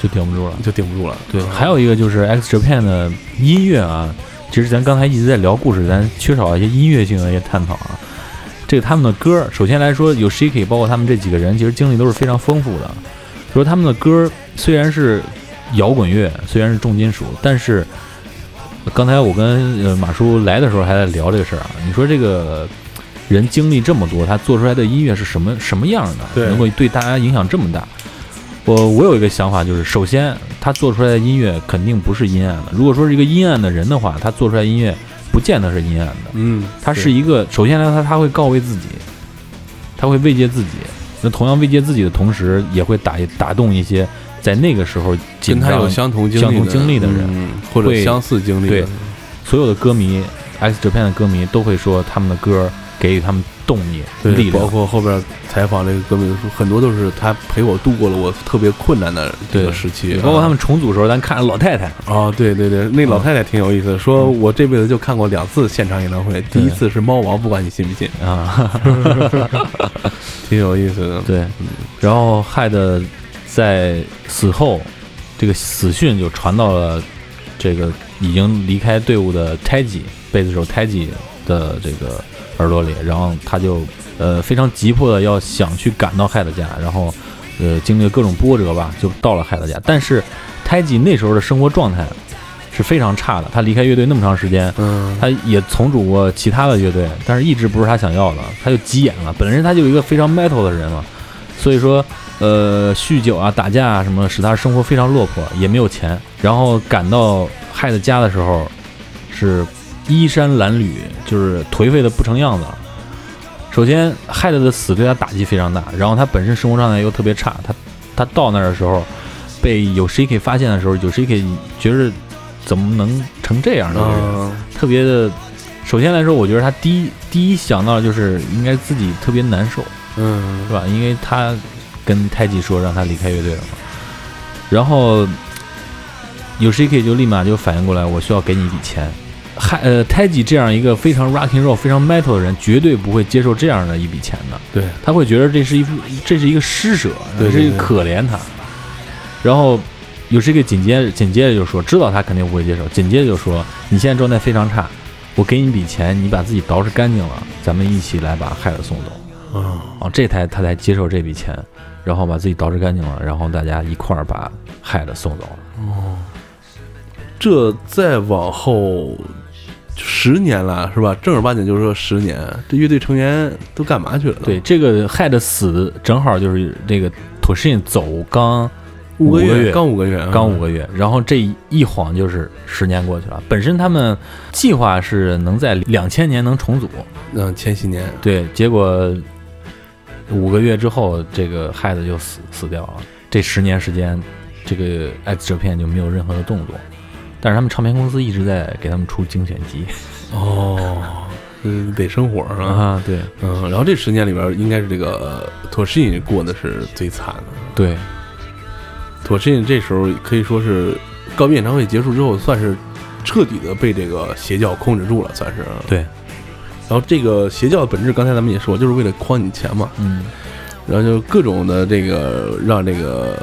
就顶不住了。就顶不住了。对，嗯还有一个就是 X Japan 的音乐啊，其实咱刚才一直在聊故事，咱缺少一些音乐性的一些探讨啊。这个他们的歌，首先来说，有 Shiki，包括他们这几个人，其实经历都是非常丰富的。说他们的歌虽然是摇滚乐，虽然是重金属，但是刚才我跟呃马叔来的时候还在聊这个事儿啊。你说这个人经历这么多，他做出来的音乐是什么什么样的？对能够对大家影响这么大？我我有一个想法，就是首先他做出来的音乐肯定不是阴暗的。如果说是一个阴暗的人的话，他做出来音乐不见得是阴暗的。嗯，他是一个首先来说他他会告慰自己，他会慰藉自己。那同样慰藉自己的同时，也会打打动一些在那个时候跟他有相同经历的相同经历的人嗯或者相似经历的对，所有的歌迷，X Japan 的歌迷都会说他们的歌给予他们动力、力量。包括后边采访这个歌迷说，很多都是他陪我度过了我特别困难的这个时期，包括他啊们重组的时候，咱看着老太太，哦，对对对，那老太太挺有意思的，说我这辈子就看过两次现场演唱会，第一次是猫王，不管你信不信，啊，挺有意思的。对，然后害的在死后，这个死讯就传到了这个已经离开队伍的 Taiji 贝斯手 Taiji 的这个耳朵里，然后他就呃非常急迫的要想去赶到害德家，然后呃经历各种波折吧，就到了害德家。但是 Taiji 那时候的生活状态是非常差的，他离开乐队那么长时间，嗯，他也重组过其他的乐队，但是一直不是他想要的，他就急眼了。本身他就有一个非常 metal 的人嘛，所以说，呃，酗酒啊、打架啊什么，使他生活非常落魄，也没有钱。然后赶到害的家的时候，是衣衫褴褛，就是颓废的不成样子。首先，害的的死对他打击非常大，然后他本身生活状态又特别差。他他到那儿的时候，被有 Shiki 发现的时候，有 Shiki 觉得怎么能成这样呢？特别的。首先来说，我觉得他第一第一想到的就是应该自己特别难受，嗯是吧？因为他跟太极说让他离开乐队了嘛。然后有 Shiki 就立马就反应过来，我需要给你一笔钱。还呃，太极这样一个非常 rock and roll、非常 metal 的人，绝对不会接受这样的一笔钱的。对，他会觉得这是一副这是一个施舍，这是一个对对对可怜他。然后有这个紧接着紧接着就说，知道他肯定不会接受，紧接着就说你现在状态非常差，我给你一笔钱，你把自己捯饬干净了，咱们一起来把孩子送走。嗯啊，这才他才接受这笔钱，然后把自己捯饬干净了，然后大家一块儿把孩子送走了。哦这再往后十年了，是吧？正儿八经就是说十年，这乐队成员都干嘛去了？对，，这个害的死正好就是这个 Toshin 走刚五个月，刚五个月啊，刚五个月，然后这一晃就是十年过去了。本身他们计划是能在两千年能重组，嗯，千禧年，对，结果五个月之后，这个孩子就死死掉了。这十年时间，这个 X 这片就没有任何的动作，但是他们唱片公司一直在给他们出精选集哦，嗯，得生活啊，啊，对嗯，然后这十年里边，应该是这个托什因过的是最惨的。对，托什因这时候可以说是告别演唱会结束之后，算是彻底的被这个邪教控制住了，算是。对。然后这个邪教的本质，刚才咱们也说，就是为了诓你钱嘛。嗯，然后就各种的这个让这个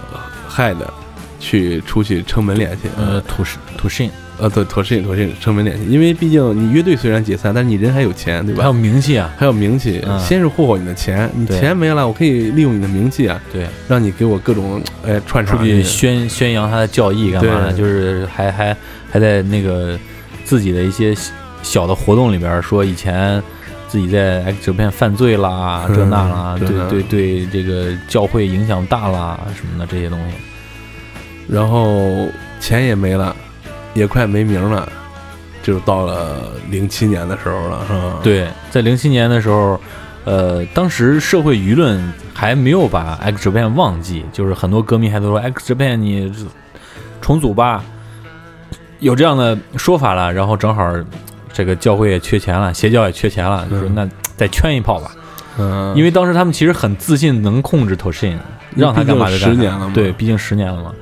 害的去出去撑门脸去。呃，土是土信，呃，对，妥信妥信撑门脸去，因为毕竟你乐队虽然解散，但是你人还有钱，对吧？还有名气啊，还有名气，嗯。先是霍霍你的钱，你对钱没了，我可以利用你的名气啊，对，让你给我各种哎串出场去。宣宣扬他的教义干嘛的？对就是还还还在那个自己的一些小小的活动里边说以前自己在 X 这片犯罪啦，嗯 这那啦，对。这那对对，这个教会影响大啦什么的这些东西。然后钱也没了，也快没名了，就到了零七年的时候了，是吧？，对，在零七年的时候，呃，当时社会舆论还没有把 X Japan 忘记，就是很多歌迷还都说 X Japan 你重组吧，有这样的说法了。然后正好这个教会也缺钱了，邪教也缺钱了，就说嗯那再圈一炮吧。嗯，因为当时他们其实很自信能控制 Toshin，让他干嘛就干嘛。十年了嘛，对，，毕竟十年了嘛，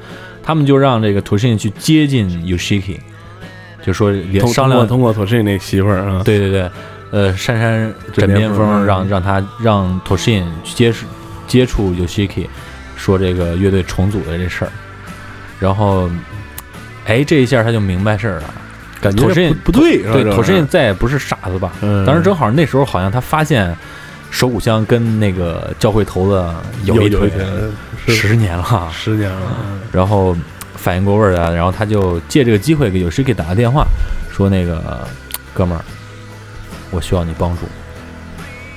他们就让这个 Toshin 去接近 Yoshiki，就说连商量通过 Toshin 那媳妇儿啊，对对对，呃，珊珊枕边风让让他让 Toshin 去接触接触 Yoshiki，说这个乐队重组的这事儿，然后，哎，这一下他就明白事儿了。感觉妥适不不对，对，Toshin 再也不是傻子吧？嗯。当时正好那时候好像他发现手鼓箱跟那个教会头子有一腿，十年了，十年了，然后反应过味儿来，然后他就借这个机会给 Yoshiki 打个电话，说那个哥们儿，我需要你帮助。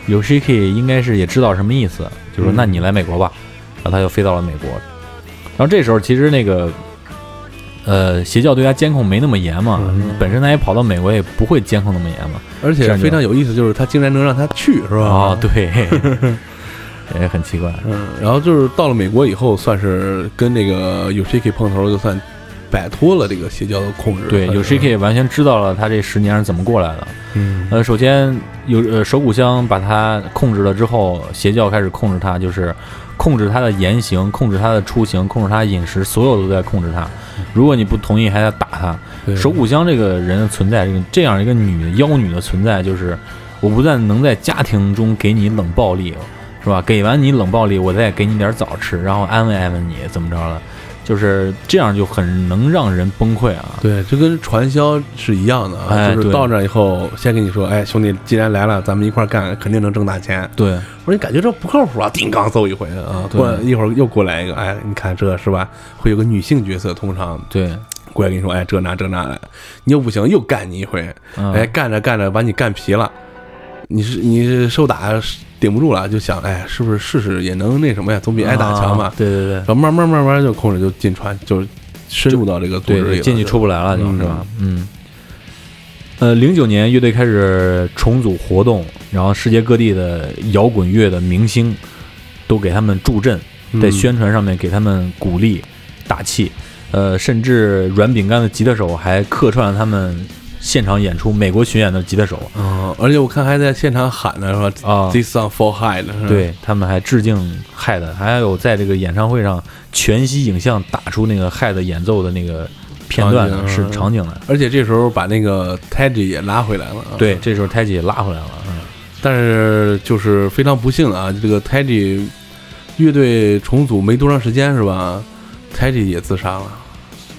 Yoshiki 应该是也知道什么意思，就说嗯那你来美国吧，然后他就飞到了美国。然后这时候其实那个呃邪教对他监控没那么严嘛，嗯本身他也跑到美国也不会监控那么严嘛。而且非常有意思，就是他竟然能让他去，是吧？哦，对，也很奇怪。嗯，然后就是到了美国以后，算是跟这个 Yoshiki 碰头，就算摆脱了这个邪教的控制。对算是，Yoshiki 完全知道了他这十年是怎么过来的。嗯呃，首先有呃手鼓香把他控制了之后，邪教开始控制他，就是控制他的言行，控制他的出行，控制他的饮食，所有都在控制他。如果你不同意，还在打他。对手鼓香这个人的存在，这个这样一个女的妖女的存在，就是我不但能在家庭中给你冷暴力，是吧？给完你冷暴力，我再给你点枣吃，然后安慰安慰你，怎么着了？就是这样就很能让人崩溃啊。对，就跟传销是一样的啊，哎就是到那以后，先跟你说，哎，兄弟，既然来了，咱们一块干，肯定能挣大钱。对。我说你感觉这不靠谱啊，叮当揍一回啊，过一会儿又过来一个，哎，你看这是吧？会有个女性角色，通常对，过来跟你说，哎，这那这那的，你又不行，又干你一回，嗯、哎，干着干着把你干皮了，你是你是受打顶不住了，就想，哎，是不是试试也能那什么呀？总比挨打强嘛啊。对对对然。后慢慢慢慢就控制，就进船，就是深入到这个组织里进去出不来了，就嗯是吧？嗯。呃，零九年乐队开始重组活动，然后世界各地的摇滚乐的明星都给他们助阵，嗯在宣传上面给他们鼓励打气。呃，甚至软饼干的吉他手还客串了他们现场演出，美国巡演的吉他手嗯，而且我看还在现场喊呢，是吧啊，？This song for high 的，是吧，对他们还致敬害的，还有在这个演唱会上全息影像打出那个害的演奏的那个片段是场景来的。而且这时候把那个 Teddy 也拉回来了，啊。对，这时候太极也拉回来了。嗯，但是就是非常不幸啊，这个 Teddy 乐队重组没多长时间是吧？Teddy 也自杀了。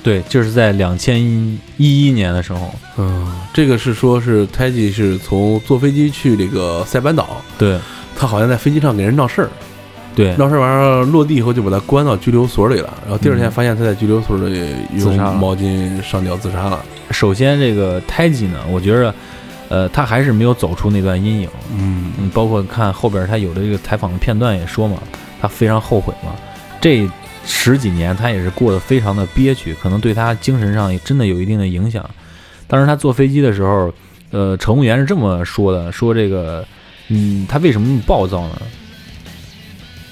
对，就是在两千一一年的时候，嗯，这个是说是 Teddy 是从坐飞机去这个塞班岛，对。他好像在飞机上给人闹事儿，对。闹事儿完了落地以后就把他关到拘留所里了，然后第二天发现他在拘留所里用毛巾上吊自杀了。首先这个胎记呢，我觉着，呃，他还是没有走出那段阴影。嗯。嗯，包括看后边他有的这个采访的片段也说嘛，他非常后悔嘛。这十几年，他也是过得非常的憋屈，可能对他精神上也真的有一定的影响。当时他坐飞机的时候，呃，乘务员是这么说的：说这个，嗯，他为什么那么暴躁呢？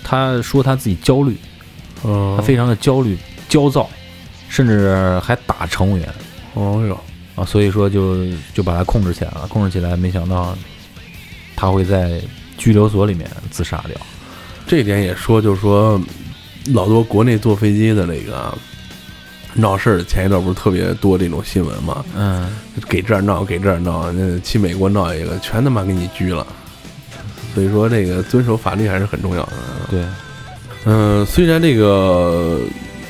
他说他自己焦虑，嗯，他非常的焦虑、焦躁，甚至还打乘务员哦哟，啊，所以说就就把他控制起来了。控制起来，没想到他会在拘留所里面自杀掉。这点也说，就是说，老多国内坐飞机的那个闹事儿，前一段不是特别多这种新闻嘛？嗯，给这儿闹，给这儿闹，那去美国闹一个，全他妈给你拘了。所以说，这个遵守法律还是很重要的。对，嗯，虽然这个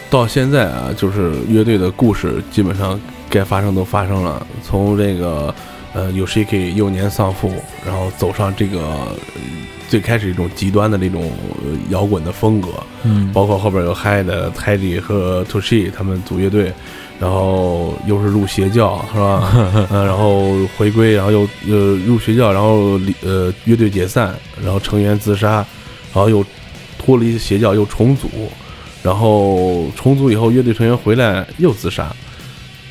到现在啊，就是乐队的故事基本上该发生都发生了，从这个呃有谁可以幼年丧父，然后走上这个呃最开始一种极端的那种呃摇滚的风格，嗯，包括后边有嗨的 Teddy 和 Toshi 他们组乐队，然后又是入邪教是吧？呃，然后回归，然后又呃入邪教，然后离呃乐队解散，然后成员自杀，然后又脱离邪教又重组，然后重组以后乐队成员回来又自杀，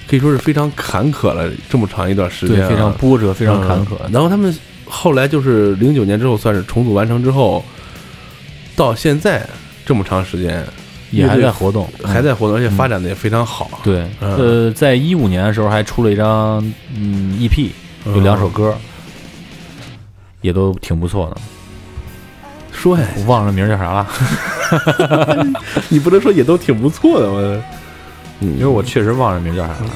可以说是非常坎坷了这么长一段时间非常波折，非常坎坷。嗯然后他们后来就是零九年之后算是重组完成之后，到现在这么长时间也还在活动，嗯还在活动，而且发展的也非常好。对，嗯呃，在一五年的时候还出了一张嗯 EP，有两首歌，也都挺不错的。说呀，我忘了名叫啥了，你不能说也都挺不错的吗？嗯，因为我确实忘了名叫啥了。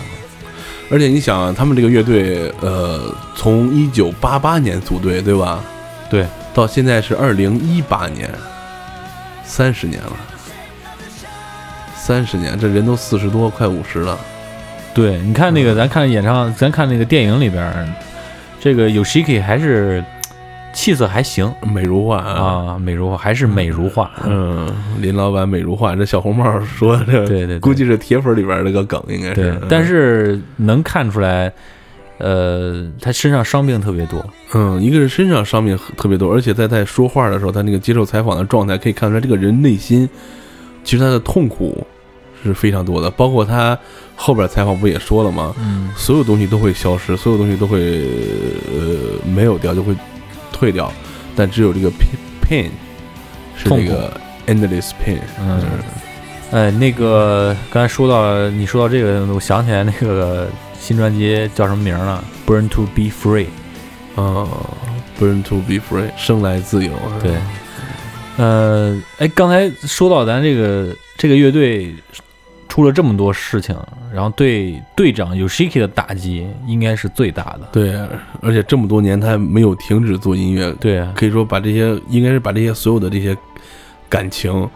而且你想，他们这个乐队，呃，从一九八八年组队，对吧？对，到现在是二零一八年，三十年了，三十年，这人都四十多，快五十了。对，你看那个，咱看演唱，咱看那个电影里边，这个 Yoshiki 还是气色还行美如画啊，美如画，还是美如画。嗯，林老板美如画，这小红帽说这，对对对估计是铁粉里边那个梗，应该对是。，但是能看出来，呃，他身上伤病特别多。嗯，一个是身上伤病特别多，而且在在说话的时候，他那个接受采访的状态可以看出来，这个人内心其实他的痛苦是非常多的。包括他后边采访不也说了吗？嗯，所有东西都会消失，所有东西都会呃没有掉，就会退掉，但只有这个 pain 是这个 endless pain。嗯哎，那个刚才说到你说到这个，我想起来那个新专辑叫什么名儿了？Burn to be free。啊，burn to be free，生来自由。对，呃，哎，刚才说到咱这个这个乐队出了这么多事情，然后对队长 Yoshiki 的打击应该是最大的。对，而且这么多年他没有停止做音乐，对啊，可以说把这些应该是把这些所有的这些感情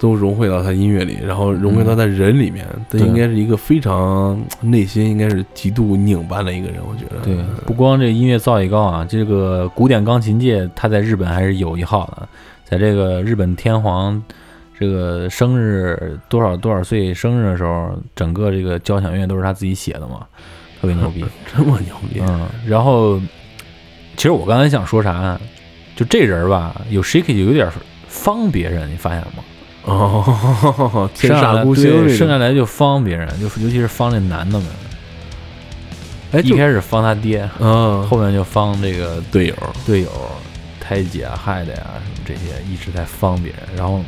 都融汇到他音乐里，然后融汇到他人里面。他应该是一个非常内心应该是极度拧巴的一个人，我觉得。对，不光这音乐造诣高啊，这个古典钢琴界他在日本还是有一号的，在这个日本天皇这个生日多少多少岁生日的时候，整个这个交响乐都是他自己写的嘛，特别牛逼。这么牛逼。嗯，然后其实我刚才想说啥，就这人吧，有 Shiki 就有点方别人，你发现了吗？哦，天生下来煞孤星对那种生下来就方别人，就尤其是方那男的们，哎，一开始方他爹，嗯，后面就方这个队友，队友、胎姐啊、害的呀什么这些，一直在方别人。然后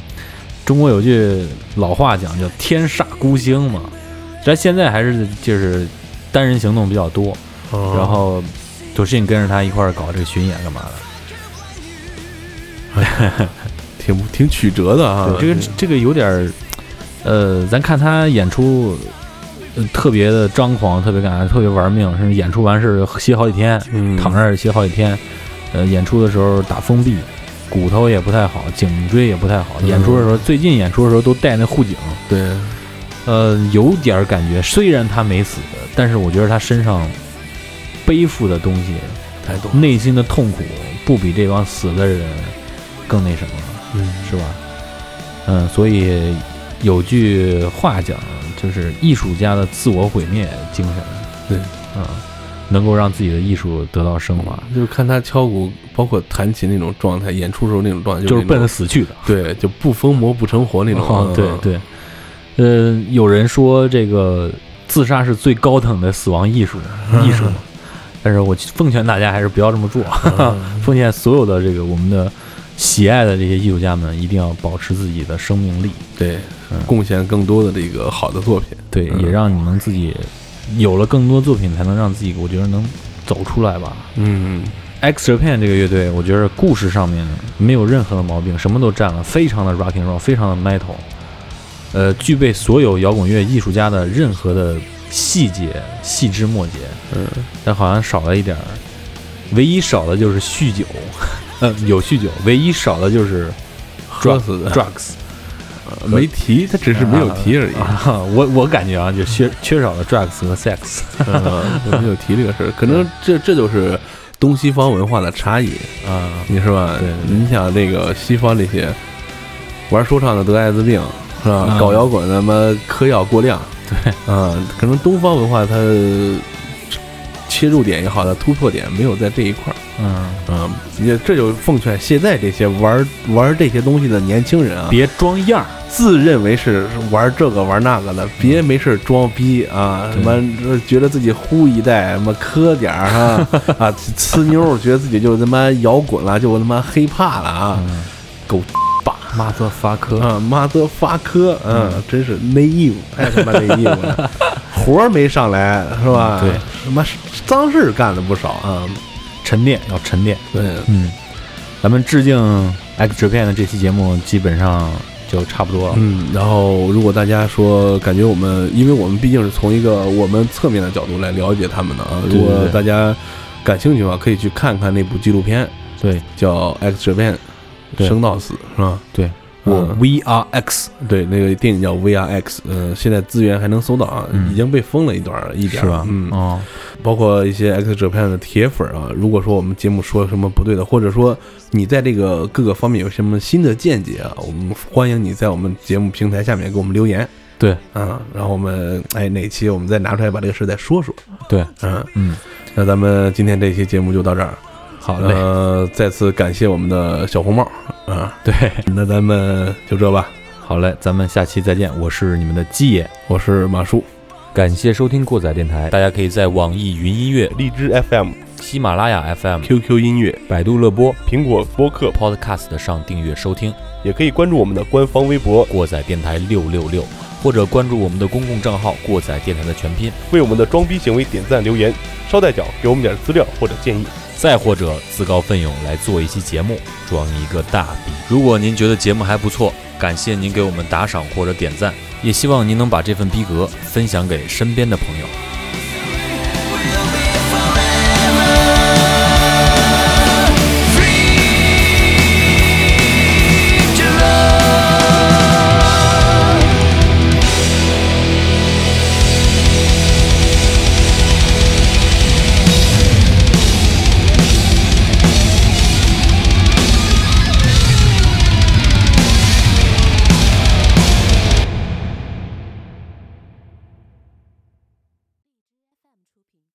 中国有句老话讲叫“天煞孤星”嘛，咱现在还是就是单人行动比较多，哦然后多信跟着他一块儿搞这个巡演干嘛的。挺挺曲折的啊。这个这个有点儿，呃，咱看他演出。呃特别的张狂，特别干啥，特别玩命，甚至演出完事儿歇好几天，嗯躺那儿歇好几天。呃，演出的时候打封闭，骨头也不太好，颈椎也不太好。嗯演出的时候，最近演出的时候都戴那护颈，对，呃，有点感觉。虽然他没死，但是我觉得他身上背负的东西，太多。内心的痛苦，不比这帮死的人更那什么，嗯，是吧？嗯，所以有句话讲，就是艺术家的自我毁灭精神，对，嗯，能够让自己的艺术得到升华，就是看他敲鼓，包括弹琴那种状态，演出时候那种状态，就是奔着死去的。对，就不疯魔不成活那种。哦，对嗯，对，呃，有人说这个自杀是最高等的死亡艺术，艺术嘛。但是我奉劝大家还是不要这么做，奉劝所有的这个我们的喜爱的这些艺术家们，一定要保持自己的生命力，对，贡献更多的这个好的作品。对，嗯也让你们自己有了更多作品，才能让自己，我觉得能走出来吧。嗯。X Japan 这个乐队，我觉得故事上面没有任何的毛病，什么都占了，非常的 rock and roll，非常的 metal，呃，具备所有摇滚乐艺术家的任何的细节、细枝末节，嗯，但好像少了一点儿，唯一少的就是酗酒，嗯，有酗酒，唯一少的就是喝死的。drugs，没提，他只是没有提而已。啊，我我感觉啊，就缺缺少了 drugs 和 sex，嗯，没有提这个事儿，可能这这就是东西方文化的差异，啊，你是吧？你想那个西方这些玩说唱的得艾滋病是吧？嗯搞摇滚的妈嗑药过量，对，啊，可能东方文化它切入点也好，的突破点没有在这一块儿。嗯，嗯，也这就奉劝现在这些玩玩这些东西的年轻人啊，别装样儿，自认为是玩这个玩那个的，别没事装逼啊！什么觉得自己呼一代，什么磕点儿哈 啊，呲妞儿，觉得自己就他妈摇滚了，就他妈黑怕了啊！嗯，狗 妈的发科，啊，妈的发科，嗯，真是 naive，太他妈 naive 了，活儿没上来是吧？对，什么脏事儿干了不少啊！沉淀要沉淀。对，嗯，咱们致敬 X Japan 的这期节目基本上就差不多了。嗯，然后如果大家说感觉我们，因为我们毕竟是从一个我们侧面的角度来了解他们的啊，如果大家感兴趣的话，可以去看看那部纪录片，对叫《X Japan》，生到死是吧？对，我嗯 V R X 对，那个电影叫《VRX》，呃，现在资源还能搜到啊，嗯。已经被封了一段儿一点是吧？儿嗯，哦，包括一些 X Japan 的铁粉啊，如果说我们节目说什么不对的，或者说你在这个各个方面有什么新的见解啊，我们欢迎你在我们节目平台下面给我们留言。对。嗯，然后我们哎哪期我们再拿出来把这个事再说说。对，嗯，嗯，那咱们今天这期节目就到这儿。好嘞，呃，再次感谢我们的小红帽啊，对，那咱们就这吧。好嘞，咱们下期再见。我是你们的鸡爷，我是马叔，感谢收听过载电台。大家可以在网易云音乐、荔枝 FM、喜马拉雅 FM、QQ 音乐、百度乐播、苹果播客，Podcast 上订阅收听也可以关注我们的官方微博，过载电台六六六，或者关注我们的公共账号“过载电台”的全拼。为我们的装逼行为点赞留言，捎带脚给我们点资料或者建议。再或者自告奋勇来做一期节目，装一个大逼。如果您觉得节目还不错，感谢您给我们打赏或者点赞，也希望您能把这份逼格分享给身边的朋友。